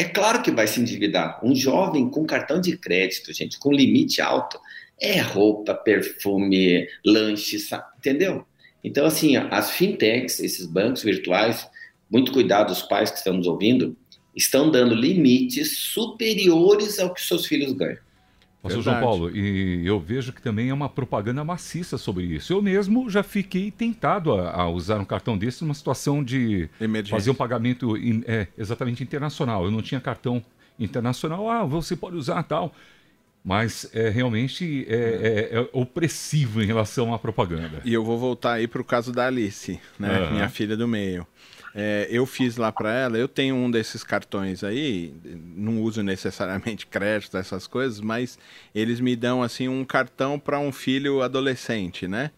É claro que vai se endividar. Um jovem com cartão de crédito, gente, com limite alto, é roupa, perfume, lanche, entendeu? Então, assim, as fintechs, esses bancos virtuais, muito cuidado os pais que estão nos ouvindo, estão dando limites superiores ao que seus filhos ganham. Pastor João Paulo, e eu vejo que também é uma propaganda maciça sobre isso. Eu mesmo já fiquei tentado a, a usar um cartão desse numa situação de Emergência. fazer um pagamento in, é, exatamente internacional. Eu não tinha cartão internacional, ah, você pode usar tal. Mas é realmente é, é, é opressivo em relação à propaganda. E eu vou voltar aí para o caso da Alice, né? Uhum. Minha filha do meio. É, eu fiz lá para ela, eu tenho um desses cartões aí, não uso necessariamente crédito, essas coisas, mas eles me dão assim um cartão para um filho adolescente, né?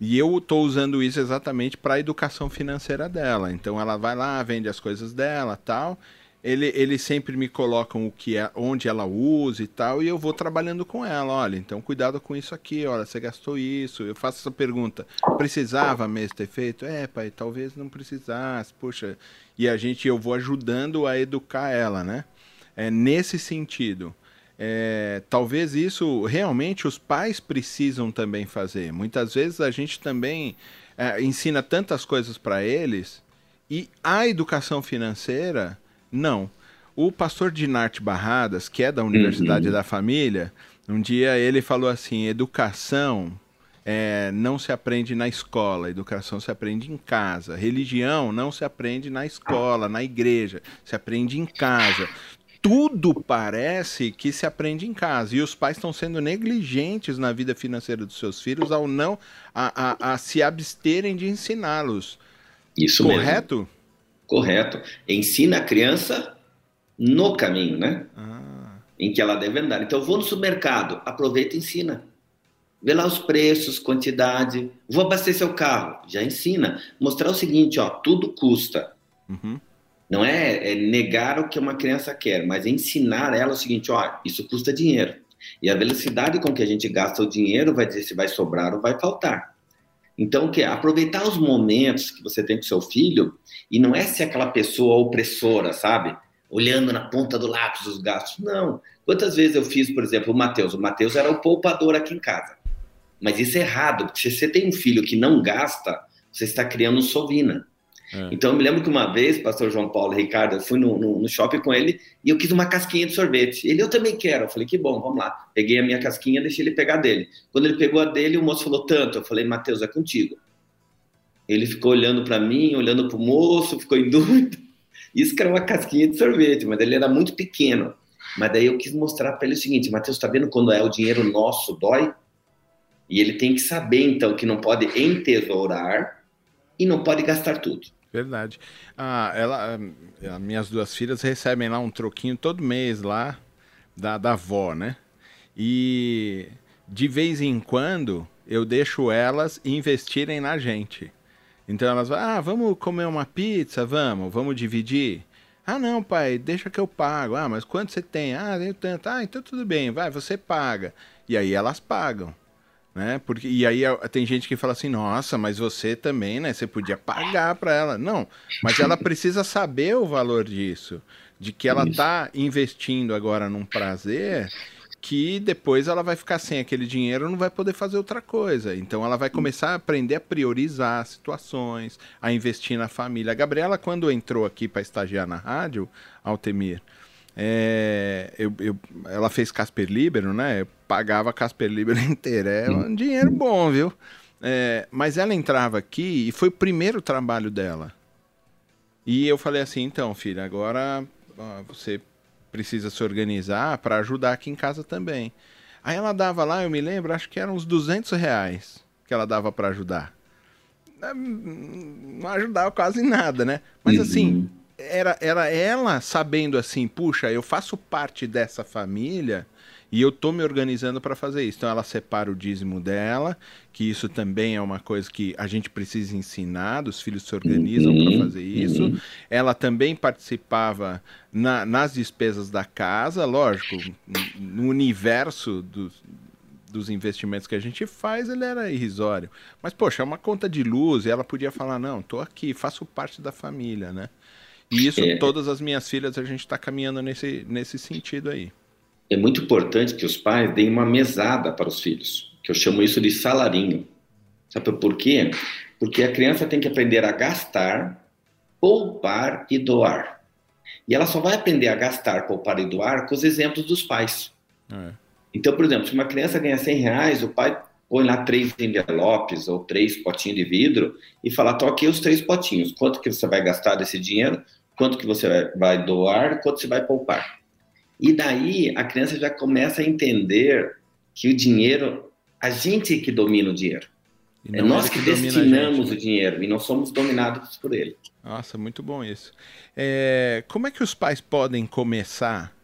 E eu estou usando isso exatamente para a educação financeira dela. Então ela vai lá, vende as coisas dela, tal, ele, eles sempre me colocam o que é, onde ela usa e tal, e eu vou trabalhando com ela. Olha, então cuidado com isso aqui, olha, você gastou isso. Eu faço essa pergunta: precisava mesmo ter feito? É, pai, talvez não precisasse, poxa. E a gente, eu vou ajudando a educar ela, né? É nesse sentido. É, talvez isso realmente os pais precisam também fazer. Muitas vezes a gente também é, ensina tantas coisas para eles e a educação financeira não. O pastor Dinarte Barradas, que é da Universidade uhum. da Família, um dia ele falou assim: educação é, não se aprende na escola, educação se aprende em casa. Religião não se aprende na escola, na igreja, se aprende em casa. Tudo parece que se aprende em casa. E os pais estão sendo negligentes na vida financeira dos seus filhos ao não a, a, a se absterem de ensiná-los. Isso Correto? Mesmo. Correto. Ensina a criança no caminho, né? Ah. Em que ela deve andar. Então, vou no supermercado, aproveita e ensina. Vê lá os preços, quantidade. Vou abastecer o carro, já ensina. Mostrar o seguinte, ó, tudo custa. Uhum. Não é, é, negar o que uma criança quer, mas ensinar ela o seguinte, ó, isso custa dinheiro. E a velocidade com que a gente gasta o dinheiro vai dizer se vai sobrar ou vai faltar. Então, o que? Aproveitar os momentos que você tem com seu filho e não é ser aquela pessoa opressora, sabe? Olhando na ponta do lápis os gastos. Não. Quantas vezes eu fiz, por exemplo, o Matheus? O Matheus era o poupador aqui em casa. Mas isso é errado, porque se você tem um filho que não gasta, você está criando sovina. É. Então eu me lembro que uma vez, pastor João Paulo e Ricardo, eu fui no, no, no, shopping com ele e eu quis uma casquinha de sorvete. Ele, eu também quero. Eu falei, que bom, vamos lá. Peguei a minha casquinha, deixei ele pegar dele. Quando ele pegou a dele, o moço falou tanto. Eu falei, Mateus, é contigo. Ele ficou olhando para mim, olhando para o moço, ficou em [laughs] dúvida. Isso que era uma casquinha de sorvete, mas ele era muito pequeno. Mas daí eu quis mostrar para ele o seguinte, Mateus, tá vendo quando é o dinheiro nosso dói? E ele tem que saber, então, que não pode entesourar e não pode gastar tudo. Verdade. Ah, ela, ah, minhas duas filhas recebem lá um troquinho todo mês lá da, da avó, né? E de vez em quando eu deixo elas investirem na gente. Então elas vão, ah, vamos comer uma pizza, vamos, vamos dividir. Ah, não, pai, deixa que eu pago. Ah, mas quanto você tem? Ah, tenho tanto. Ah, então tudo bem, vai, você paga. E aí elas pagam né? Porque e aí tem gente que fala assim, nossa, mas você também, né? Você podia pagar para ela. Não, mas ela precisa saber o valor disso, de que ela está investindo agora num prazer que depois ela vai ficar sem aquele dinheiro, não vai poder fazer outra coisa. Então ela vai começar a aprender a priorizar situações, a investir na família. A Gabriela, quando entrou aqui para estagiar na rádio, Altemir, é, eu, eu, ela fez Casper Libero, né? Eu pagava Casper Libero [laughs] inteira. É um dinheiro bom, viu? É, mas ela entrava aqui e foi o primeiro trabalho dela. E eu falei assim: então, filha, agora você precisa se organizar para ajudar aqui em casa também. Aí ela dava lá, eu me lembro, acho que eram uns 200 reais que ela dava para ajudar. Não ajudava quase nada, né? Mas assim uhum era, era ela sabendo assim, puxa, eu faço parte dessa família e eu tô me organizando para fazer isso. Então ela separa o dízimo dela, que isso também é uma coisa que a gente precisa ensinar, os filhos se organizam uhum, para fazer isso. Uhum. Ela também participava na, nas despesas da casa, lógico, no universo dos, dos investimentos que a gente faz, ele era irrisório. Mas, poxa, é uma conta de luz e ela podia falar, não, tô aqui, faço parte da família, né? E isso, é, todas as minhas filhas, a gente está caminhando nesse, nesse sentido aí. É muito importante que os pais deem uma mesada para os filhos, que eu chamo isso de salarinho. Sabe por quê? Porque a criança tem que aprender a gastar, poupar e doar. E ela só vai aprender a gastar, poupar e doar com os exemplos dos pais. É. Então, por exemplo, se uma criança ganha 100 reais, o pai põe lá três envelopes ou três potinhos de vidro e fala, toque os três potinhos. Quanto que você vai gastar desse dinheiro? quanto que você vai doar, quanto você vai poupar. E daí a criança já começa a entender que o dinheiro, a gente que domina o dinheiro. É nós que, que destinamos o dinheiro e não somos dominados por ele. Nossa, muito bom isso. É, como é que os pais podem começar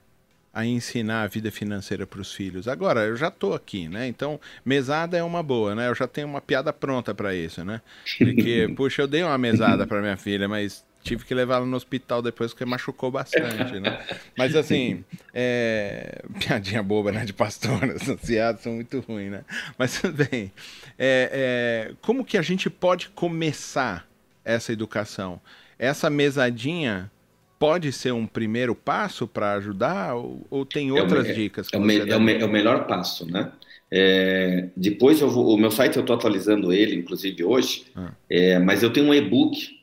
a ensinar a vida financeira para os filhos? Agora, eu já estou aqui, né? Então, mesada é uma boa, né? Eu já tenho uma piada pronta para isso, né? [laughs] Porque, puxa, eu dei uma mesada para minha filha, mas tive que levá-la no hospital depois porque machucou bastante, né? Mas assim, é... [laughs] piadinha boba, né? De pastor, [laughs] essas piadas são muito ruins, né? Mas tudo bem. É, é... Como que a gente pode começar essa educação? Essa mesadinha pode ser um primeiro passo para ajudar ou, ou, tem é outras é dicas? Que é, o, me, é, o me, é, o melhor passo, né? É, depois eu vou, o meu site eu estou atualizando ele, inclusive hoje, ah. é, mas eu tenho um e-book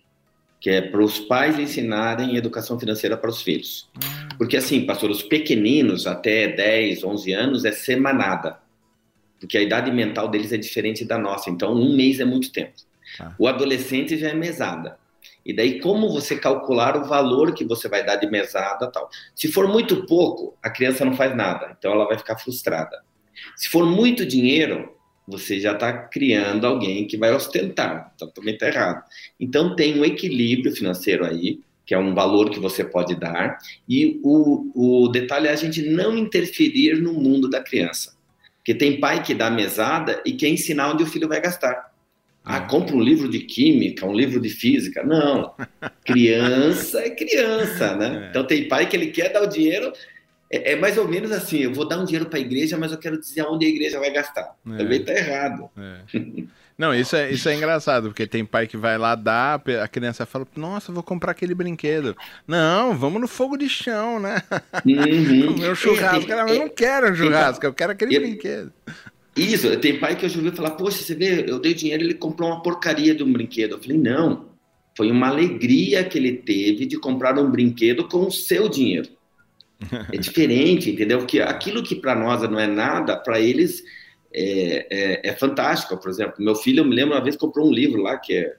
que é para os pais ensinarem educação financeira para os filhos. Porque assim, pastor, os pequeninos até 10, 11 anos é semanada, porque a idade mental deles é diferente da nossa, então um mês é muito tempo. Ah. O adolescente já é mesada. E daí como você calcular o valor que você vai dar de mesada tal. Se for muito pouco, a criança não faz nada, então ela vai ficar frustrada. Se for muito dinheiro, você já está criando alguém que vai ostentar, então também está errado. Então tem um equilíbrio financeiro aí, que é um valor que você pode dar, e o, o detalhe é a gente não interferir no mundo da criança. Porque tem pai que dá mesada e quer ensinar onde o filho vai gastar. Ah, compra um livro de química, um livro de física. Não. [laughs] Criança é criança, né? É. Então tem pai que ele quer dar o dinheiro é, é, mais ou menos assim: eu vou dar um dinheiro para a igreja, mas eu quero dizer aonde a igreja vai gastar. É. Também está errado. É. Não, isso é, isso é engraçado, porque tem pai que vai lá dar, a criança fala: Nossa, vou comprar aquele brinquedo. Não, vamos no fogo de chão, né? Uhum. [laughs] Um churrasco. É, eu não quero um churrasco, eu quero aquele brinquedo. Isso, tem pai que eu já ouvi falar: Poxa, você vê, eu dei dinheiro ele comprou uma porcaria de um brinquedo. Eu falei: Não, foi uma alegria que ele teve de comprar um brinquedo com o seu dinheiro. É diferente, entendeu? Que aquilo que para nós não é nada, para eles é, é, é, fantástico. Por exemplo, meu filho, eu me lembro uma vez comprou um livro lá que é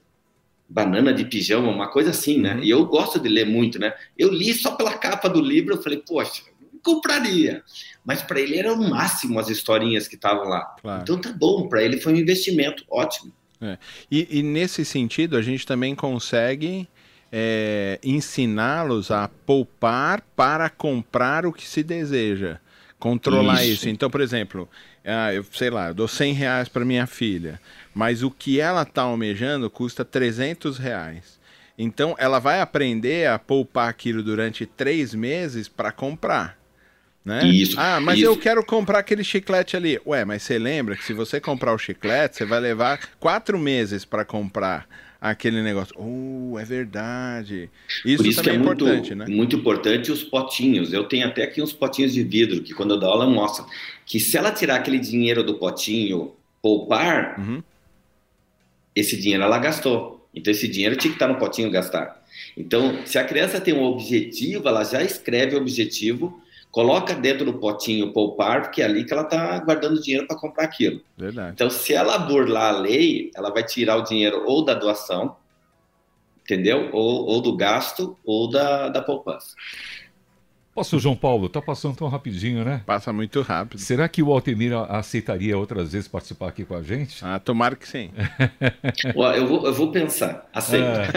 Banana de Pijama, uma coisa assim, né? Uhum. E eu gosto de ler muito, né? Eu li só pela capa do livro, eu falei, poxa, compraria. Mas para ele era o máximo as historinhas que estavam lá. Claro. Então tá bom, para ele foi um investimento ótimo. É. E, e, nesse sentido, a gente também consegue é, ensiná-los a poupar para comprar o que se deseja. Controlar isso. isso. Então, por exemplo, ah, eu sei lá, eu dou 100 reais para minha filha, mas o que ela está almejando custa 300 reais. Então, ela vai aprender a poupar aquilo durante três meses para comprar. Né? Isso. Ah, mas isso. eu quero comprar aquele chiclete ali. Ué, mas você lembra que se você comprar o chiclete, você vai levar quatro meses para comprar aquele negócio. Oh, é verdade. Isso, isso também é, é muito, importante, né? Muito importante os potinhos. Eu tenho até aqui uns potinhos de vidro que quando eu dou aula mostra que se ela tirar aquele dinheiro do potinho, poupar, uhum. esse dinheiro ela gastou. Então esse dinheiro tinha que estar no potinho gastar. Então, se a criança tem um objetivo, ela já escreve o objetivo coloca dentro do potinho poupar, porque é ali que ela está guardando dinheiro para comprar aquilo. Verdade. Então, se ela burlar a lei, ela vai tirar o dinheiro ou da doação, entendeu? Ou, ou do gasto, ou da, da poupança. Nossa, João Paulo, tá passando tão rapidinho, né? Passa muito rápido. Tá que o Altemir aceitaria outras vezes participar aqui com a gente? Ah, tomara que sim. [laughs] eu, vou, eu vou pensar. Aceito. É.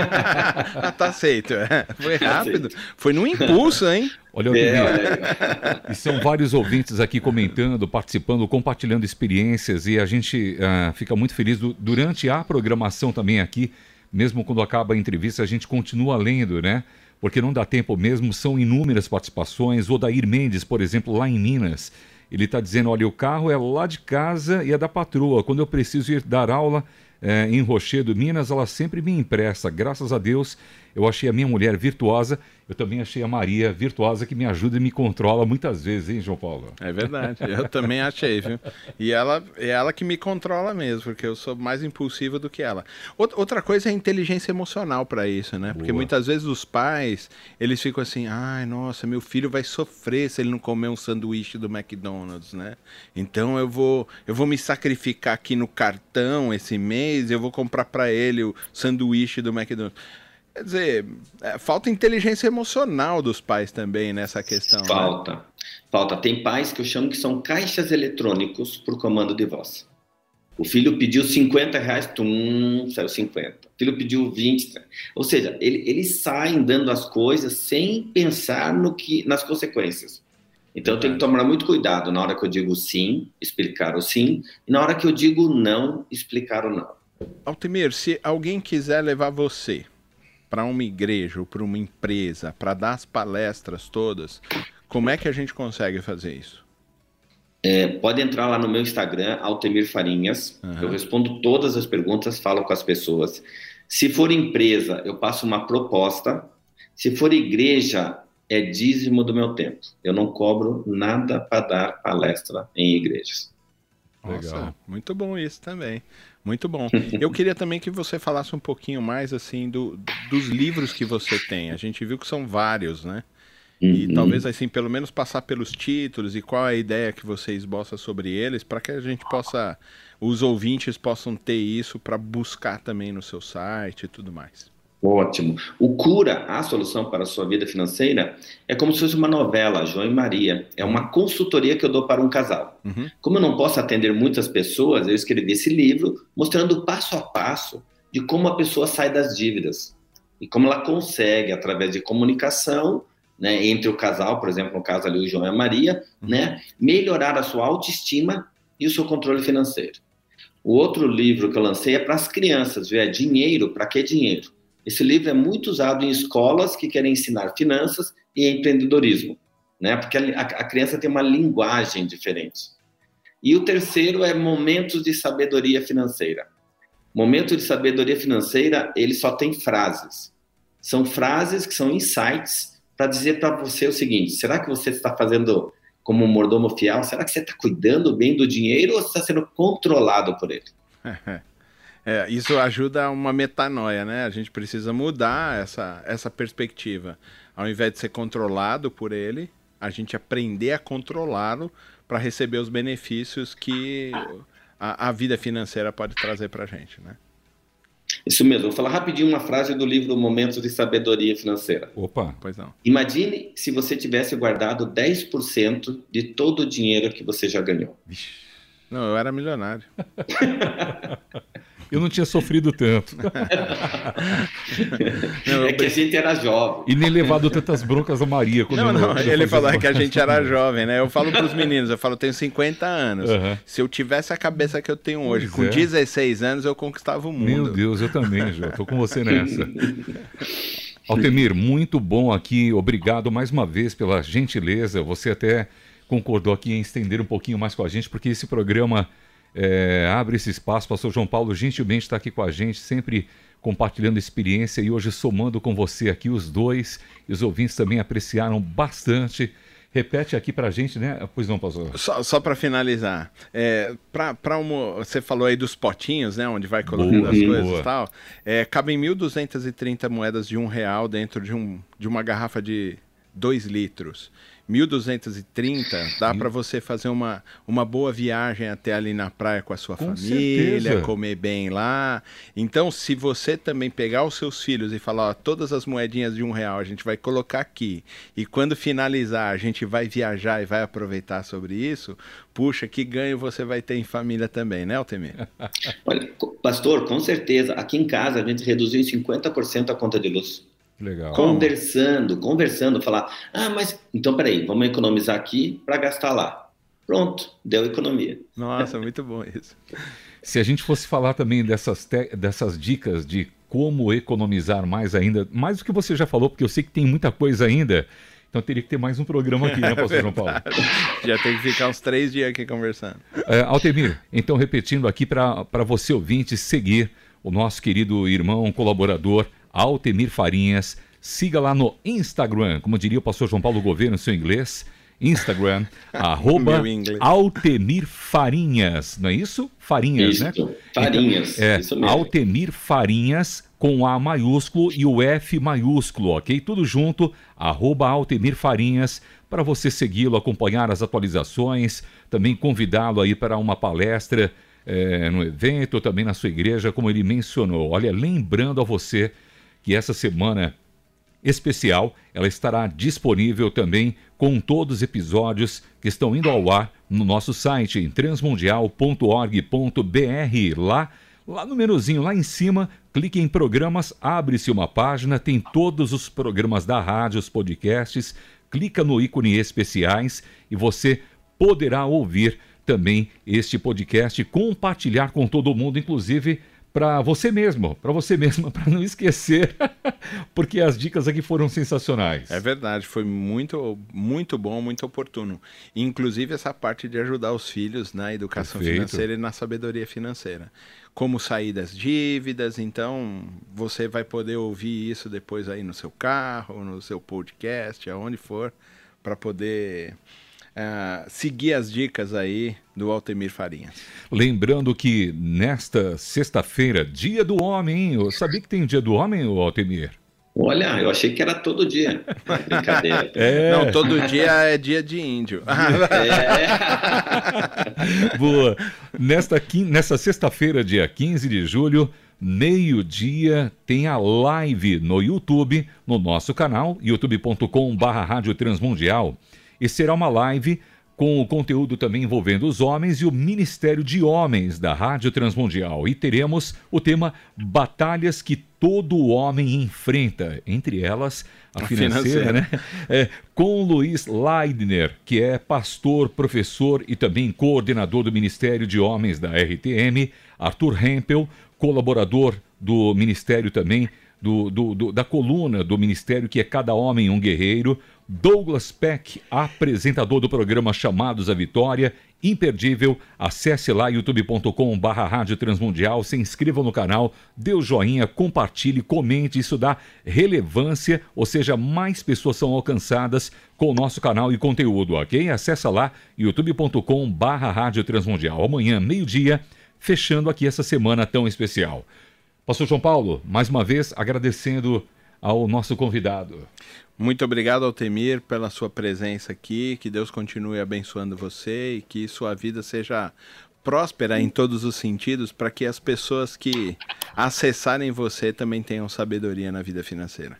ah, [laughs] tá aceito. É. Foi rápido. Foi num impulso, hein? Olha, Altemir. É, olha e são vários ouvintes aqui comentando, participando, compartilhando experiências e a gente uh, fica muito feliz do, durante a programação também aqui, mesmo quando acaba a entrevista, a gente continua lendo, né? Porque não dá tempo mesmo, são inúmeras participações. O Odair Mendes, por exemplo, lá em Minas, ele está dizendo: olha, o carro é lá de casa e é da patroa. Quando eu preciso ir dar aula é, em Rochedo, Minas, ela sempre me empresta. Graças a Deus, eu achei a minha mulher virtuosa, eu também achei a Maria virtuosa que me ajuda e me controla muitas vezes, hein, João Paulo? É verdade, eu também achei, viu? E ela é ela que me controla mesmo, porque eu sou mais impulsiva do que ela. Outra coisa é a inteligência emocional para isso, né? Porque Boa. muitas vezes os pais, eles ficam assim, ai, nossa, meu filho vai sofrer se ele não comer um sanduíche do McDonald's, né? Então eu vou, eu vou me sacrificar aqui no cartão esse mês, eu vou comprar para ele o sanduíche do McDonald's. Quer dizer, é, falta inteligência emocional dos pais também nessa questão. Né? Falta. Né? Falta. Tem pais que eu chamo que são caixas eletrônicos por comando de voz. O filho pediu 50 reais, tum, saiu 50. O filho pediu 20. Ou seja, ele, eles saem dando as coisas sem pensar no que, nas consequências. Então, eu tenho que tomar muito cuidado na hora que eu digo sim, explicar o sim, e na hora que eu digo não, explicar o não. Altemir, se alguém quiser levar você para uma igreja ou para uma empresa, para dar as palestras todas, como é que a gente consegue fazer isso? É, pode entrar lá no meu Instagram, Altemir Farinhas. Uhum. Eu respondo todas as perguntas, falo com as pessoas. Se for empresa, eu passo uma proposta. Se for igreja, é dízimo do meu tempo. Eu não cobro nada para dar palestra em igrejas. Nossa, Legal. muito bom isso também. Muito bom. [laughs] Eu queria também que você falasse um pouquinho mais assim do, dos livros que você tem. A gente viu que são vários, né? E uhum. talvez assim, pelo menos passar pelos títulos e qual é a ideia que você esboça sobre eles, para que a gente possa, os ouvintes possam ter isso para buscar também no seu site e tudo mais. Ótimo. O Cura, a solução para a sua vida financeira, é como se fosse uma novela, João e Maria. É uma consultoria que eu dou para um casal. Uhum. Como eu não posso atender muitas pessoas, eu escrevi esse livro mostrando passo a passo de como a pessoa sai das dívidas e como ela consegue, através de comunicação, né, entre o casal, por exemplo, no caso ali o João e a Maria, uhum. né, melhorar a sua autoestima e o seu controle financeiro. O outro livro que eu lancei é para as crianças, viu? é Dinheiro, para que dinheiro? Esse livro é muito usado em escolas que querem ensinar finanças e empreendedorismo, né? Porque a, a criança tem uma linguagem diferente. E o terceiro é Momentos de Sabedoria Financeira. Momento de sabedoria financeira, ele só tem frases. São frases que são insights para dizer para você o seguinte: será que você está fazendo como um mordomo fiel? Será que você está cuidando bem do dinheiro ou está sendo controlado por ele? [laughs] É, isso ajuda a uma metanoia, né? A gente precisa mudar essa, essa perspectiva. Ao invés de ser controlado por ele, a gente aprender a controlá-lo para receber os benefícios que a, a vida financeira pode trazer para a gente, né? Isso mesmo. Vou falar rapidinho uma frase do livro Momentos de Sabedoria Financeira. Opa, pois não. Imagine se você tivesse guardado 10% de todo o dinheiro que você já ganhou. Não, eu era milionário. [laughs] eu não tinha sofrido tanto. não, é que a gente era jovem. E nem levado tantas broncas a Maria. Quando não, não, ele falou que a gente era jovem, né? Eu falo para os meninos, eu falo, eu tenho 50 anos. Uhum. Se eu tivesse a cabeça que eu tenho hoje, pois com é. 16 anos, eu conquistava o mundo. Meu Deus, eu também, João. Tô com você [laughs] nessa. Altemir, muito bom aqui. Obrigado mais uma vez pela gentileza. Você até concordou aqui em estender um pouquinho mais com a gente, porque esse programa é, abre esse espaço. Pastor João Paulo gentilmente está aqui com a gente, sempre compartilhando experiência e hoje somando com você aqui os dois. E os ouvintes também apreciaram bastante. Repete aqui para a gente, né? Pois não, pastor. Só, só para finalizar, é, para uma, você falou aí dos potinhos, né? Onde vai colocando boa, as coisas e tal. É, cabem 1.230 moedas de um real dentro de, um, de uma garrafa de 2 litros. 1230 dá para você fazer uma, uma boa viagem até ali na praia com a sua com família, certeza. comer bem lá. Então, se você também pegar os seus filhos e falar, ó, todas as moedinhas de um real a gente vai colocar aqui e quando finalizar a gente vai viajar e vai aproveitar sobre isso, puxa, que ganho você vai ter em família também, né, Altemir? [laughs] Olha, pastor, com certeza. Aqui em casa a gente reduziu em 50% a conta de luz. Legal. Conversando, conversando, falar, ah, mas então peraí, vamos economizar aqui para gastar lá. Pronto, deu economia. Nossa, muito bom isso. Se a gente fosse falar também dessas, dessas dicas de como economizar mais ainda, mais do que você já falou, porque eu sei que tem muita coisa ainda, então teria que ter mais um programa aqui, né, Pastor é João Paulo? [laughs] Já tem que ficar uns três dias aqui conversando. É, Altemir, então repetindo aqui para você ouvinte seguir o nosso querido irmão, colaborador, Altemir Farinhas. Siga lá no Instagram, como diria o pastor João Paulo Gouveia no seu inglês. Instagram, [laughs] arroba Altemir Farinhas, não é isso? Farinhas, isso, né? Farinhas, então, é, isso mesmo. Altemir Farinhas com A maiúsculo e o F maiúsculo, ok? Tudo junto, arroba Altemir Farinhas, para você segui-lo, acompanhar as atualizações, também convidá-lo aí para uma palestra é, no evento, também na sua igreja, como ele mencionou. Olha, lembrando a você que essa semana especial ela estará disponível também com todos os episódios que estão indo ao ar no nosso site em transmundial.org.br. Lá, lá no menuzinho, lá em cima, clique em programas, abre-se uma página, tem todos os programas da rádio, os podcasts, clica no ícone especiais e você poderá ouvir também este podcast, compartilhar com todo mundo, inclusive para você mesmo, para você [laughs] mesma, para não esquecer, [laughs] porque as dicas aqui foram sensacionais. É verdade, foi muito, muito bom, muito oportuno. Inclusive essa parte de ajudar os filhos na educação Perfeito. financeira e na sabedoria financeira. Como sair das dívidas, então você vai poder ouvir isso depois aí no seu carro, no seu podcast, aonde for, para poder uh, seguir as dicas aí do Altemir Farinhas. Lembrando que nesta sexta-feira, dia do homem, eu sabia que tem dia do homem, Altemir? Olha, eu achei que era todo dia. Brincadeira. [laughs] É. Não, todo dia é dia de índio. [laughs] É. Boa. Nesta, nesta sexta-feira, dia 15 de julho, meio-dia, tem a live no YouTube, no nosso canal, youtube.com/barra Transmundial e será uma live com o conteúdo também envolvendo os homens e o Ministério de Homens da Rádio Transmundial. E teremos o tema Batalhas que todo homem enfrenta, entre elas a, a financeira, financeira, né? É, com Luiz Leidner, que é pastor, professor e também coordenador do Ministério de Homens da RTM, Arthur Hempel, colaborador do Ministério também, do, do, do, da coluna do Ministério que é Cada Homem um Guerreiro, Douglas Peck, apresentador do programa Chamados à Vitória, imperdível. Acesse lá youtube.com.br Rádio Transmundial, se inscreva no canal, dê o joinha, compartilhe, comente, isso dá relevância, ou seja, mais pessoas são alcançadas com o nosso canal e conteúdo, ok? Acesse lá youtube.com.br Rádio Transmundial. Amanhã, meio-dia, fechando aqui essa semana tão especial. Pastor João Paulo, mais uma vez agradecendo ao nosso convidado. Muito obrigado, Altemir, pela sua presença aqui. Que Deus continue abençoando você e que sua vida seja próspera em todos os sentidos para que as pessoas que acessarem você também tenham sabedoria na vida financeira.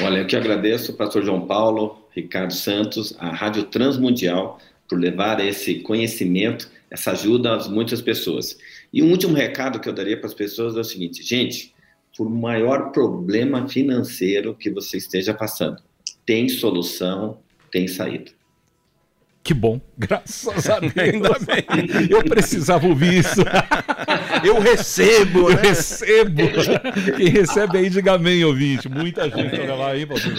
Olha, eu que agradeço, pastor João Paulo, Ricardo Santos, a Rádio Transmundial, por levar esse conhecimento, essa ajuda a muitas pessoas. E um último recado que eu daria para as pessoas é o seguinte: gente, por maior problema financeiro que você esteja passando. Tem solução, tem saída. Que bom, graças a [laughs] Deus. Ainda bem. Eu precisava ouvir isso. [laughs] Eu recebo, né? Eu recebo. Quem recebe aí, diga amém, ouvinte. Muita gente olha lá, hein, Pastor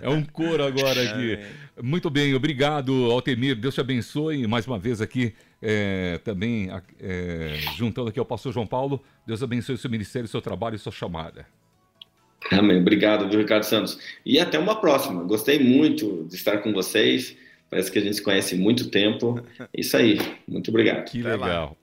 É um coro agora aqui. Muito bem, obrigado, Altemir. Deus te abençoe mais uma vez aqui é, também é, juntando aqui ao pastor João Paulo. Deus abençoe o seu ministério, o seu trabalho e sua chamada. Amém. Obrigado, viu, Ricardo Santos. E até uma próxima. Gostei muito de estar com vocês. Parece que a gente se conhece há muito tempo. Isso aí. Muito obrigado. Que legal.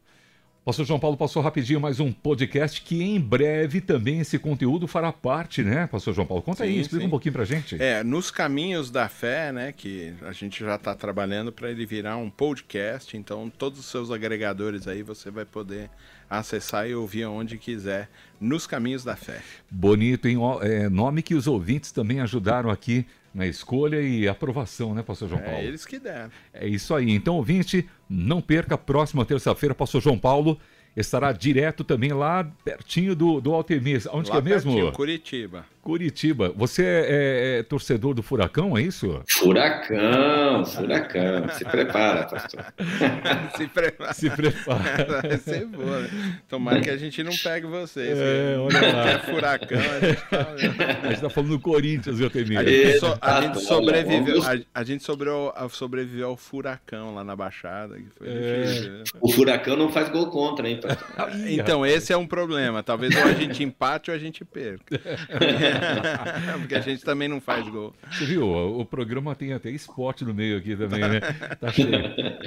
Pastor João Paulo passou rapidinho mais um podcast que em breve também esse conteúdo fará parte, né, Pastor João Paulo? Conta sim, aí, explica sim. um pouquinho pra gente. É, nos caminhos da fé, né, que a gente já está trabalhando para ele virar um podcast, então todos os seus agregadores aí você vai poder acessar e ouvir onde quiser, nos caminhos da fé. Bonito, hein? É, nome que os ouvintes também ajudaram aqui na escolha e aprovação, né, pastor João Paulo? É eles que deram. É isso aí. Então, ouvinte, não perca, próxima terça-feira, pastor João Paulo estará direto também lá pertinho do, do Altemir. Onde lá que é mesmo? Pertinho, Curitiba. Curitiba. Você é, é, é, torcedor do Furacão, é isso? Furacão, Furacão. Se prepara, pastor. [laughs] Se prepara. Se prepara. [laughs] Vai ser boa. Né? Tomara que a gente não pegue vocês. É, olha lá. É furacão. A gente está tá falando do Corinthians, viu, Altemir? A gente, so, a gente sobreviveu, a, a gente sobreviveu, sobreviveu ao furacão lá na Baixada. Que foi é. difícil, né? O furacão não faz gol contra, hein, pastor? Então, esse é um problema. Talvez ou a gente empate ou a gente perca. [laughs] [laughs] Porque a gente também não faz gol. Você viu? O programa tem até esporte no meio aqui também, né? Tá cheio.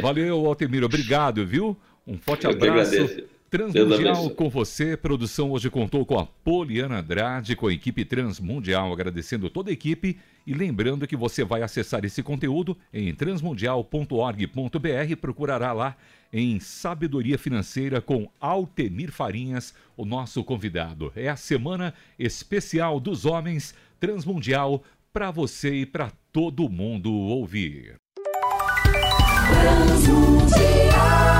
Valeu, Altemiro. Obrigado, viu? Um forte Eu abraço. Transmundial com você. Produção hoje contou com a Poliana Andrade, com a equipe Transmundial, agradecendo toda a equipe e lembrando que você vai acessar esse conteúdo em transmundial.org.br, procurará lá em Sabedoria Financeira com Altemir Farinhas, o nosso convidado. É a semana especial dos homens Transmundial para você e para todo mundo ouvir. Transmundial.